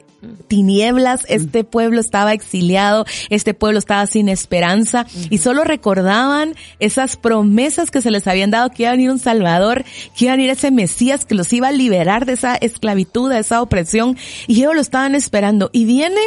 tinieblas, este pueblo estaba exiliado, este pueblo estaba sin esperanza y solo recordaban esas promesas que se les habían dado que iba a venir un Salvador, que iba a venir ese Mesías que los iba a liberar de esa esclavitud, de esa opresión y ellos lo estaban esperando. Y viene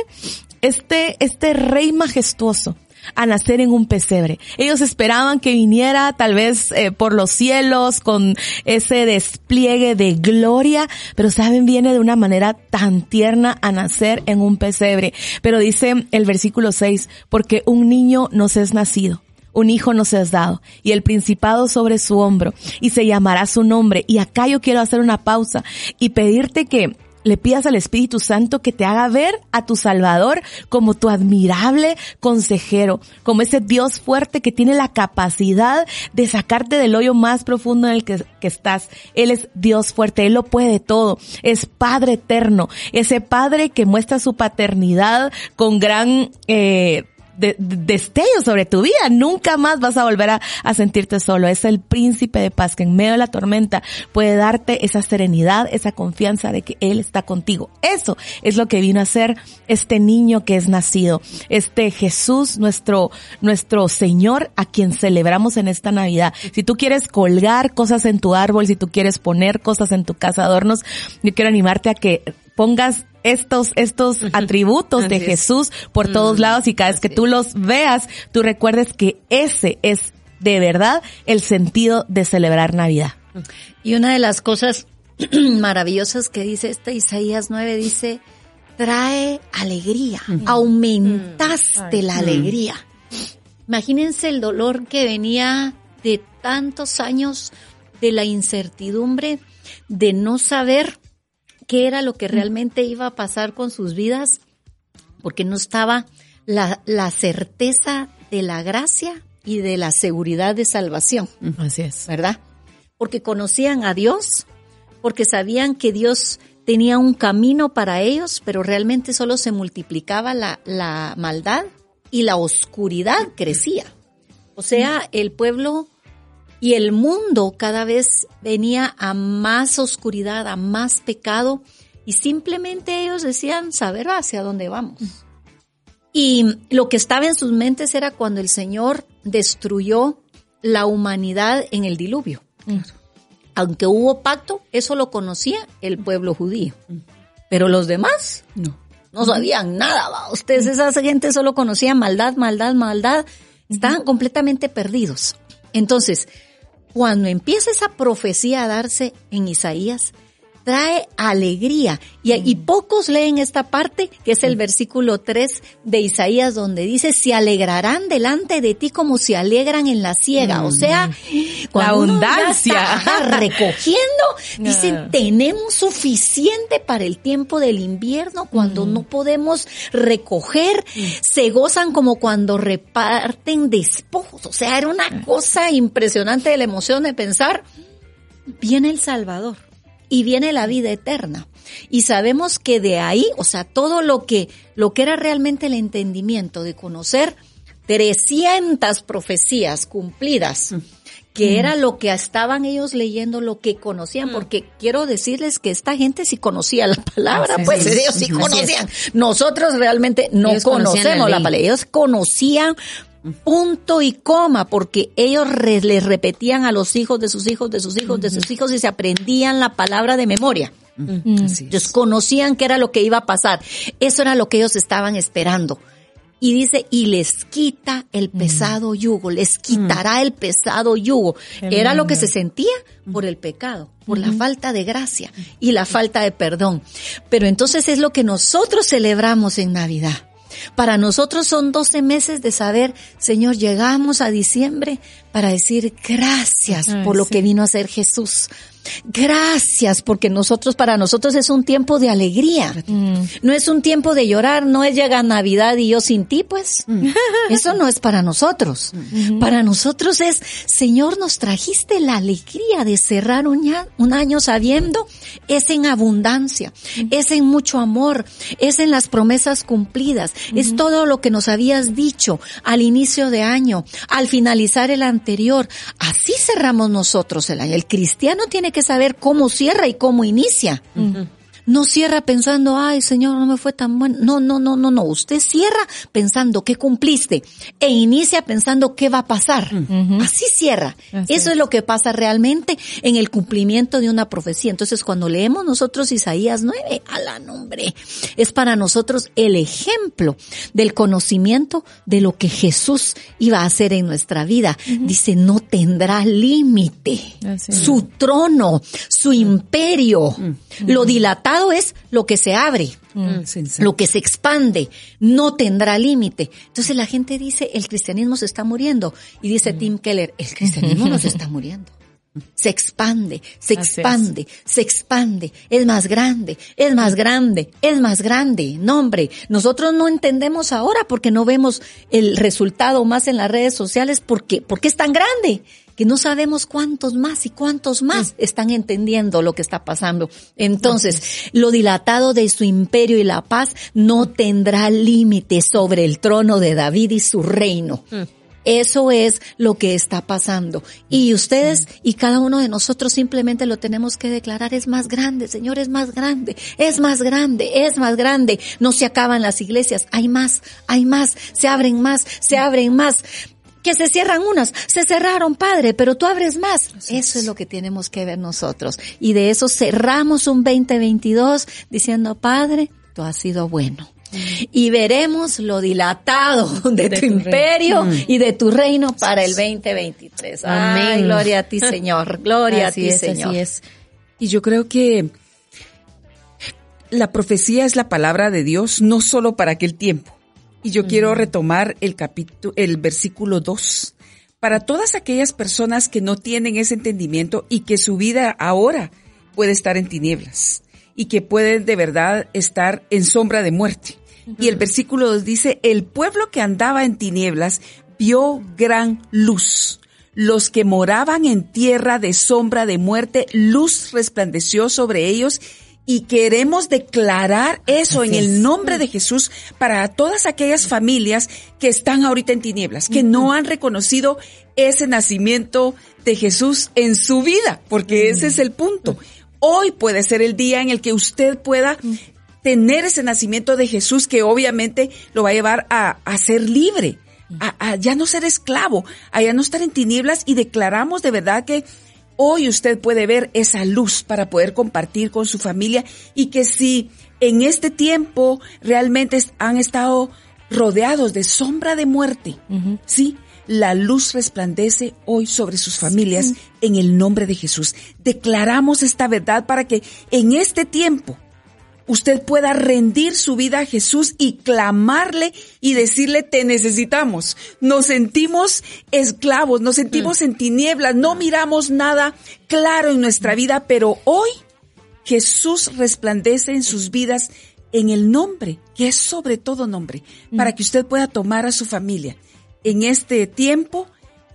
este, este rey majestuoso a nacer en un pesebre. Ellos esperaban que viniera tal vez eh, por los cielos con ese despliegue de gloria, pero saben, viene de una manera tan tierna a nacer en un pesebre. Pero dice el versículo 6, porque un niño nos es nacido un hijo nos es dado y el principado sobre su hombro y se llamará su nombre. Y acá yo quiero hacer una pausa y pedirte que le pidas al Espíritu Santo que te haga ver a tu Salvador como tu admirable consejero, como ese Dios fuerte que tiene la capacidad de sacarte del hoyo más profundo en el que, estás. Él es Dios fuerte, Él lo puede todo, es Padre eterno, ese Padre que muestra su paternidad con gran... Eh, de, destello sobre tu vida. Nunca más vas a volver a, a, sentirte solo. Es el príncipe de paz que en medio de la tormenta puede darte esa serenidad, esa confianza de que Él está contigo. Eso es lo que vino a ser este niño que es nacido. Este Jesús, nuestro, nuestro Señor, a quien celebramos en esta Navidad. Si tú quieres colgar cosas en tu árbol, si tú quieres poner cosas en tu casa, adornos, yo quiero animarte a que pongas estos, estos atributos de Jesús por todos mm, lados y cada vez que tú los veas, tú recuerdes que ese es de verdad el sentido de celebrar Navidad. Y una de las cosas maravillosas que dice este Isaías 9 dice, trae alegría, aumentaste la alegría. Imagínense el dolor que venía de tantos años de la incertidumbre, de no saber qué era lo que realmente iba a pasar con sus vidas, porque no estaba la, la certeza de la gracia y de la seguridad de salvación. Así es. ¿Verdad? Porque conocían a Dios, porque sabían que Dios tenía un camino para ellos, pero realmente solo se multiplicaba la, la maldad y la oscuridad crecía. O sea, el pueblo y el mundo cada vez venía a más oscuridad, a más pecado, y simplemente ellos decían saber hacia dónde vamos. Y lo que estaba en sus mentes era cuando el Señor destruyó la humanidad en el diluvio. Aunque hubo pacto, eso lo conocía el pueblo judío. Pero los demás no, no sabían nada. Ustedes, esa gente solo conocía maldad, maldad, maldad. Estaban completamente perdidos. Entonces, cuando empieza esa profecía a darse en Isaías, trae alegría. Y, y, pocos leen esta parte, que es el versículo 3 de Isaías, donde dice, se alegrarán delante de ti como se alegran en la siega. O sea, la abundancia. recogiendo, dicen, tenemos suficiente para el tiempo del invierno cuando no podemos recoger. Se gozan como cuando reparten despojos. O sea, era una cosa impresionante de la emoción de pensar, viene el Salvador y viene la vida eterna. Y sabemos que de ahí, o sea, todo lo que, lo que era realmente el entendimiento de conocer 300 profecías cumplidas, que mm. era lo que estaban ellos leyendo, lo que conocían, mm. porque quiero decirles que esta gente sí conocía la palabra, pues ellos sí conocían. Nosotros realmente no conocemos la, palabra, ellos conocían punto y coma, porque ellos les repetían a los hijos de sus hijos, de sus hijos, de sus hijos y se aprendían la palabra de memoria. Ellos conocían qué era lo que iba a pasar. Eso era lo que ellos estaban esperando. Y dice, y les quita el pesado yugo, les quitará el pesado yugo. Era lo que se sentía por el pecado, por la falta de gracia y la falta de perdón. Pero entonces es lo que nosotros celebramos en Navidad. Para nosotros son 12 meses de saber, Señor, llegamos a diciembre para decir gracias por lo que vino a hacer Jesús. Gracias, porque nosotros, para nosotros es un tiempo de alegría. Mm. No es un tiempo de llorar, no es llega Navidad y yo sin ti, pues. Mm. Eso no es para nosotros. Mm. Para nosotros es, Señor, nos trajiste la alegría de cerrar un, un año sabiendo, es en abundancia, es en mucho amor, es en las promesas cumplidas, es todo lo que nos habías dicho al inicio de año, al finalizar el anterior. Así cerramos nosotros el año. El cristiano tiene que saber cómo cierra y cómo inicia. No cierra pensando, ay Señor, no me fue tan bueno. No, no, no, no, no. Usted cierra pensando que cumpliste e inicia pensando qué va a pasar. Así cierra. Eso es. lo que pasa realmente en el cumplimiento de una profecía. Entonces, cuando leemos nosotros Isaías 9, a la nombre, es para nosotros el ejemplo del conocimiento de lo que Jesús iba a hacer en nuestra vida. Dice, no tendrá límite. Su trono, su imperio, lo es lo que se abre, mm. lo que se expande, no tendrá límite. Entonces la gente dice, el cristianismo se está muriendo. Y dice mm. Tim Keller, el cristianismo no se está muriendo. Se expande, se expande, se expande, es más grande, es más grande, es más grande. No, hombre, nosotros no entendemos ahora porque no vemos el resultado más en las redes sociales porque, porque es tan grande que no sabemos cuántos más y cuántos más están entendiendo lo que está pasando. Entonces, lo dilatado de su imperio y la paz no tendrá límite sobre el trono de David y su reino. Mm. Eso es lo que está pasando. Y ustedes y cada uno de nosotros simplemente lo tenemos que declarar. Es más grande, Señor, es más grande, es más grande, es más grande. No se acaban las iglesias. Hay más, hay más, se abren más, se abren más que se cierran unas, se cerraron, Padre, pero tú abres más. Eso es lo que tenemos que ver nosotros. Y de eso cerramos un 2022 diciendo, Padre, tú has sido bueno. Y veremos lo dilatado de, tu, imperio y de tu reino para el 2023. Amén. gloria a ti, Señor. Gloria a ti, Señor. Así es. Y yo creo que la profecía es la palabra de Dios no solo para aquel tiempo, y yo quiero retomar el capítulo, el versículo 2. Para todas aquellas personas que no tienen ese entendimiento y que su vida ahora puede estar en tinieblas y que pueden de verdad estar en sombra de muerte. Y el versículo 2 dice, el pueblo que andaba en tinieblas vio gran luz. Los que moraban en tierra de sombra de muerte, luz resplandeció sobre ellos y queremos declarar eso en el nombre de Jesús para todas aquellas familias que están ahorita en tinieblas, que no han reconocido ese nacimiento de Jesús en su vida, porque ese es el punto. Hoy puede ser el día en el que usted pueda tener ese nacimiento de Jesús que obviamente lo va a llevar a, ser libre, a, a, ya no ser esclavo, a ya no estar en tinieblas y declaramos de verdad que Hoy usted puede ver esa luz para poder compartir con su familia y que si en este tiempo realmente han estado rodeados de sombra de muerte, ¿sí? la luz resplandece hoy sobre sus familias en el nombre de Jesús. Declaramos esta verdad para que en este tiempo usted pueda rendir su vida a Jesús y clamarle y decirle, te necesitamos. Nos sentimos esclavos, nos sentimos en tinieblas, no miramos nada claro en nuestra vida, pero hoy Jesús resplandece en sus vidas en el nombre, que es sobre todo nombre, para que usted pueda tomar a su familia en este tiempo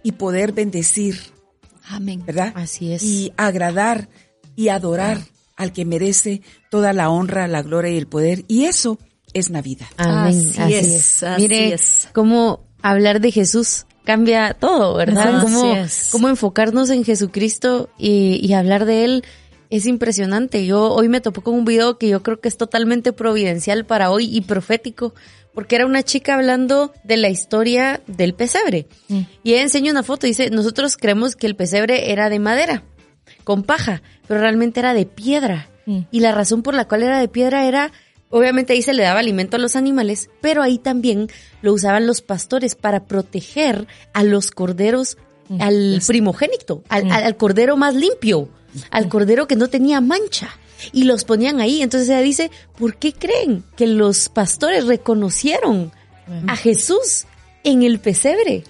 y poder bendecir. Amén. ¿Verdad? Así es. Y agradar y adorar al que merece toda la honra, la gloria y el poder. Y eso es Navidad. Amén. Así Así, es, es. así Mire es. cómo hablar de Jesús cambia todo, ¿verdad? Así Cómo, es. cómo enfocarnos en Jesucristo y, y hablar de Él es impresionante. Yo hoy me topé con un video que yo creo que es totalmente providencial para hoy y profético, porque era una chica hablando de la historia del pesebre. Y ella enseña una foto y dice, nosotros creemos que el pesebre era de madera, con paja, pero realmente era de piedra. Y la razón por la cual era de piedra era, obviamente ahí se le daba alimento a los animales, pero ahí también lo usaban los pastores para proteger a los corderos, al primogénito, al, al- al cordero más limpio, al cordero que no tenía mancha. Y los ponían ahí. Entonces ella dice, ¿por qué creen que los pastores reconocieron a Jesús en el pesebre?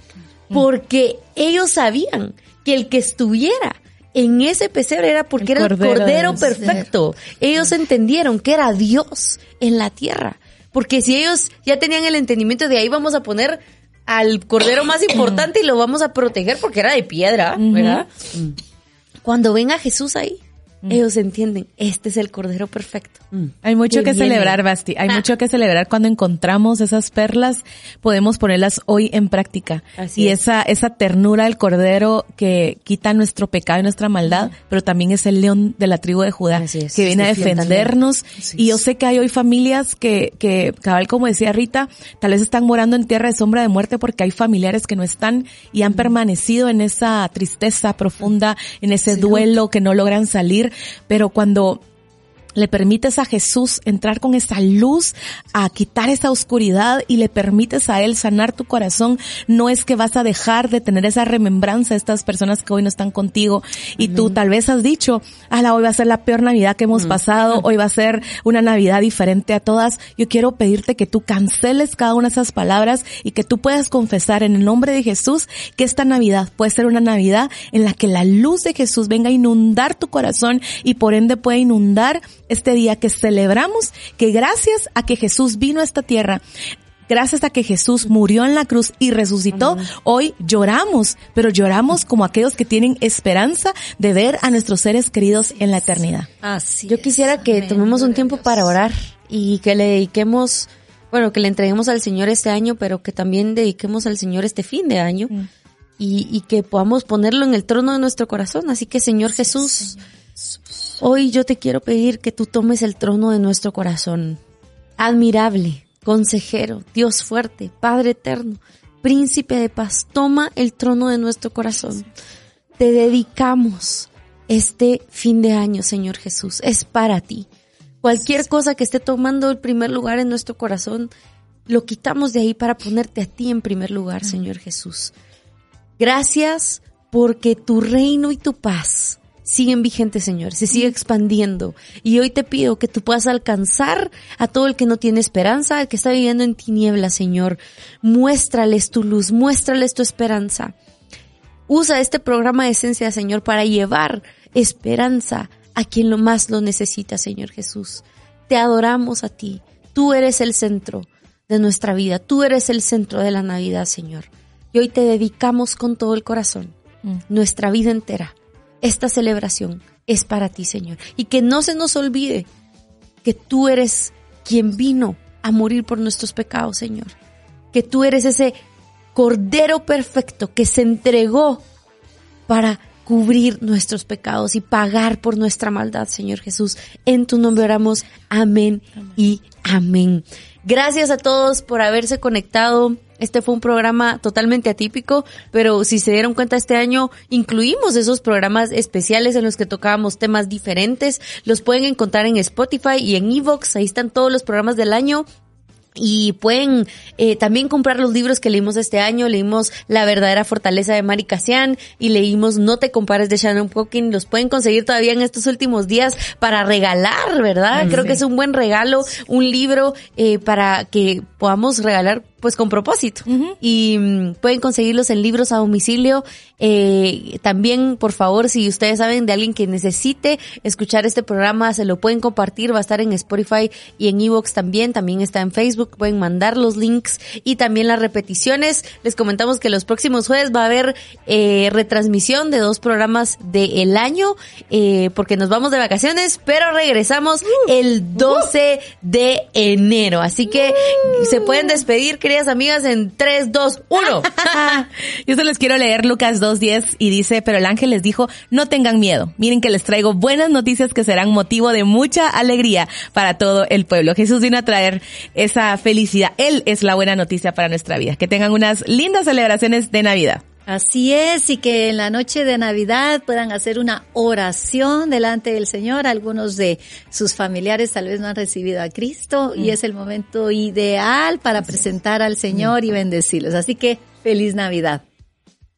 Porque ellos sabían que el que estuviera en ese pesebre era porque El era el Cordero cordero de Dios. perfecto. Ellos entendieron que era Dios en la tierra. Porque si ellos ya tenían el entendimiento de ahí vamos a poner al cordero más importante y lo vamos a proteger porque era de piedra, ¿verdad? Cuando ven a Jesús ahí, ellos entienden, este es el cordero perfecto. Hay mucho que celebrar, Basti. Hay mucho que celebrar cuando encontramos esas perlas, podemos ponerlas hoy en práctica. Así y es. esa esa ternura del cordero que quita nuestro pecado y nuestra maldad, pero también es el león de la tribu de Judá Así es, que viene a defendernos. Y yo sé que hay hoy familias que que cabal como decía Rita, tal vez están morando en tierra de sombra de muerte porque hay familiares que no están y han permanecido en esa tristeza profunda, en ese duelo que no logran salir, pero cuando le permites a Jesús entrar con esa luz a quitar esa oscuridad y le permites a Él sanar tu corazón, no es que vas a dejar de tener esa remembranza de estas personas que hoy no están contigo y tú tal vez has dicho, ala, hoy va a ser la peor Navidad que hemos pasado, hoy va a ser una Navidad diferente a todas. Yo quiero pedirte que tú canceles cada una de esas palabras y que tú puedas confesar en el nombre de Jesús que esta Navidad puede ser una Navidad en la que la luz de Jesús venga a inundar tu corazón y por ende puede inundar este día que celebramos que gracias a que Jesús vino a esta tierra, gracias a que Jesús murió en la cruz y resucitó, hoy lloramos, pero lloramos como aquellos que tienen esperanza de ver a nuestros seres queridos en la eternidad. Así Yo es. quisiera que Amén. tomemos un tiempo para orar y que le dediquemos, bueno, que le entreguemos al Señor este año, pero que también dediquemos al Señor este fin de año y, y que podamos ponerlo en el trono de nuestro corazón. Así que, Señor Jesús, hoy yo te quiero pedir que tú tomes el trono de nuestro corazón. Admirable, consejero, Dios fuerte, Padre eterno, príncipe de paz, toma el trono de nuestro corazón. Te dedicamos este fin de año, Señor Jesús. Es para ti. Cualquier cosa que esté tomando el primer lugar en nuestro corazón, lo quitamos de ahí para ponerte a ti en primer lugar, Señor Jesús. Gracias porque tu reino y tu paz siguen vigentes, Señor, se sigue expandiendo. Y hoy te pido que tú puedas alcanzar a todo el que no tiene esperanza, al que está viviendo en tinieblas, Señor. Muéstrales tu luz, muéstrales tu esperanza. Usa este programa de esencia, Señor, para llevar esperanza a quien lo más lo necesita, Señor Jesús. Te adoramos a ti. Tú eres el centro de nuestra vida. Tú eres el centro de la Navidad, Señor. Y hoy te dedicamos con todo el corazón, nuestra vida entera. Esta celebración es para ti, Señor. Y que no se nos olvide que tú eres quien vino a morir por nuestros pecados, Señor. Que tú eres ese Cordero perfecto que se entregó para cubrir nuestros pecados y pagar por nuestra maldad, Señor Jesús. En tu nombre oramos. Amén y amén. Gracias a todos por haberse conectado. Este fue un programa totalmente atípico, pero si se dieron cuenta este año incluimos esos programas especiales en los que tocábamos temas diferentes. Los pueden encontrar en Spotify y en Evox. Ahí están todos los programas del año y pueden eh, también comprar los libros que leímos este año. Leímos La verdadera fortaleza de Mari Casian y leímos No te compares de Shannon Hawking. Los pueden conseguir todavía en estos últimos días para regalar, ¿verdad? Creo que es un buen regalo, un libro eh, para que podamos regalar pues con propósito. Y mm, pueden conseguirlos en libros a domicilio. Eh, también, por favor, si ustedes saben de alguien que necesite escuchar este programa, se lo pueden compartir. Va a estar en Spotify y en Evox también. También está en Facebook. Pueden mandar los links y también las repeticiones. Les comentamos que los próximos jueves va a haber eh, retransmisión de dos programas del año eh, porque nos vamos de vacaciones, pero regresamos el 12 de enero. Así que se pueden despedir, amigas, en 3, 2, 1. Yo se les quiero leer Lucas 2.10 y dice, pero el ángel les dijo, no tengan miedo. Miren que les traigo buenas noticias que serán motivo de mucha alegría para todo el pueblo. Jesús vino a traer esa felicidad. Él es la buena noticia para nuestra vida. Que tengan unas lindas celebraciones de Navidad. Así es, y que en la noche de Navidad puedan hacer una oración delante del Señor. Algunos de sus familiares tal vez no han recibido a Cristo y mm. es el momento ideal para presentar al Señor y bendecirlos. Así que feliz Navidad.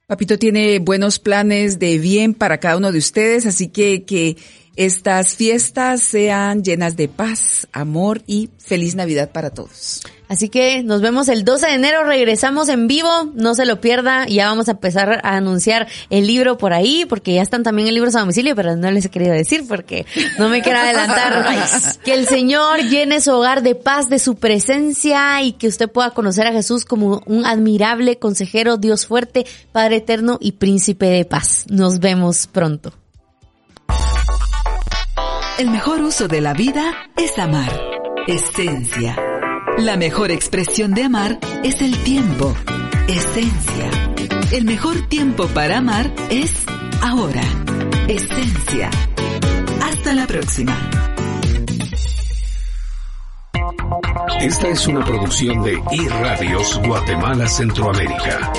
Papito tiene buenos planes de bien para cada uno de ustedes, así que que estas fiestas sean llenas de paz, amor y feliz Navidad para todos. Así que nos vemos el 12 de enero, regresamos en vivo, no se lo pierda, ya vamos a empezar a anunciar el libro por ahí, porque ya están también en libros a domicilio, pero no les he querido decir porque no me quiero adelantar. que el Señor llene su hogar de paz, de su presencia y que usted pueda conocer a Jesús como un admirable consejero, Dios fuerte, Padre eterno y príncipe de paz. Nos vemos pronto. El mejor uso de la vida es amar. Esencia. La mejor expresión de amar es el tiempo. Esencia. El mejor tiempo para amar es ahora. Esencia. Hasta la próxima. Esta es una producción de iRadios Guatemala Centroamérica.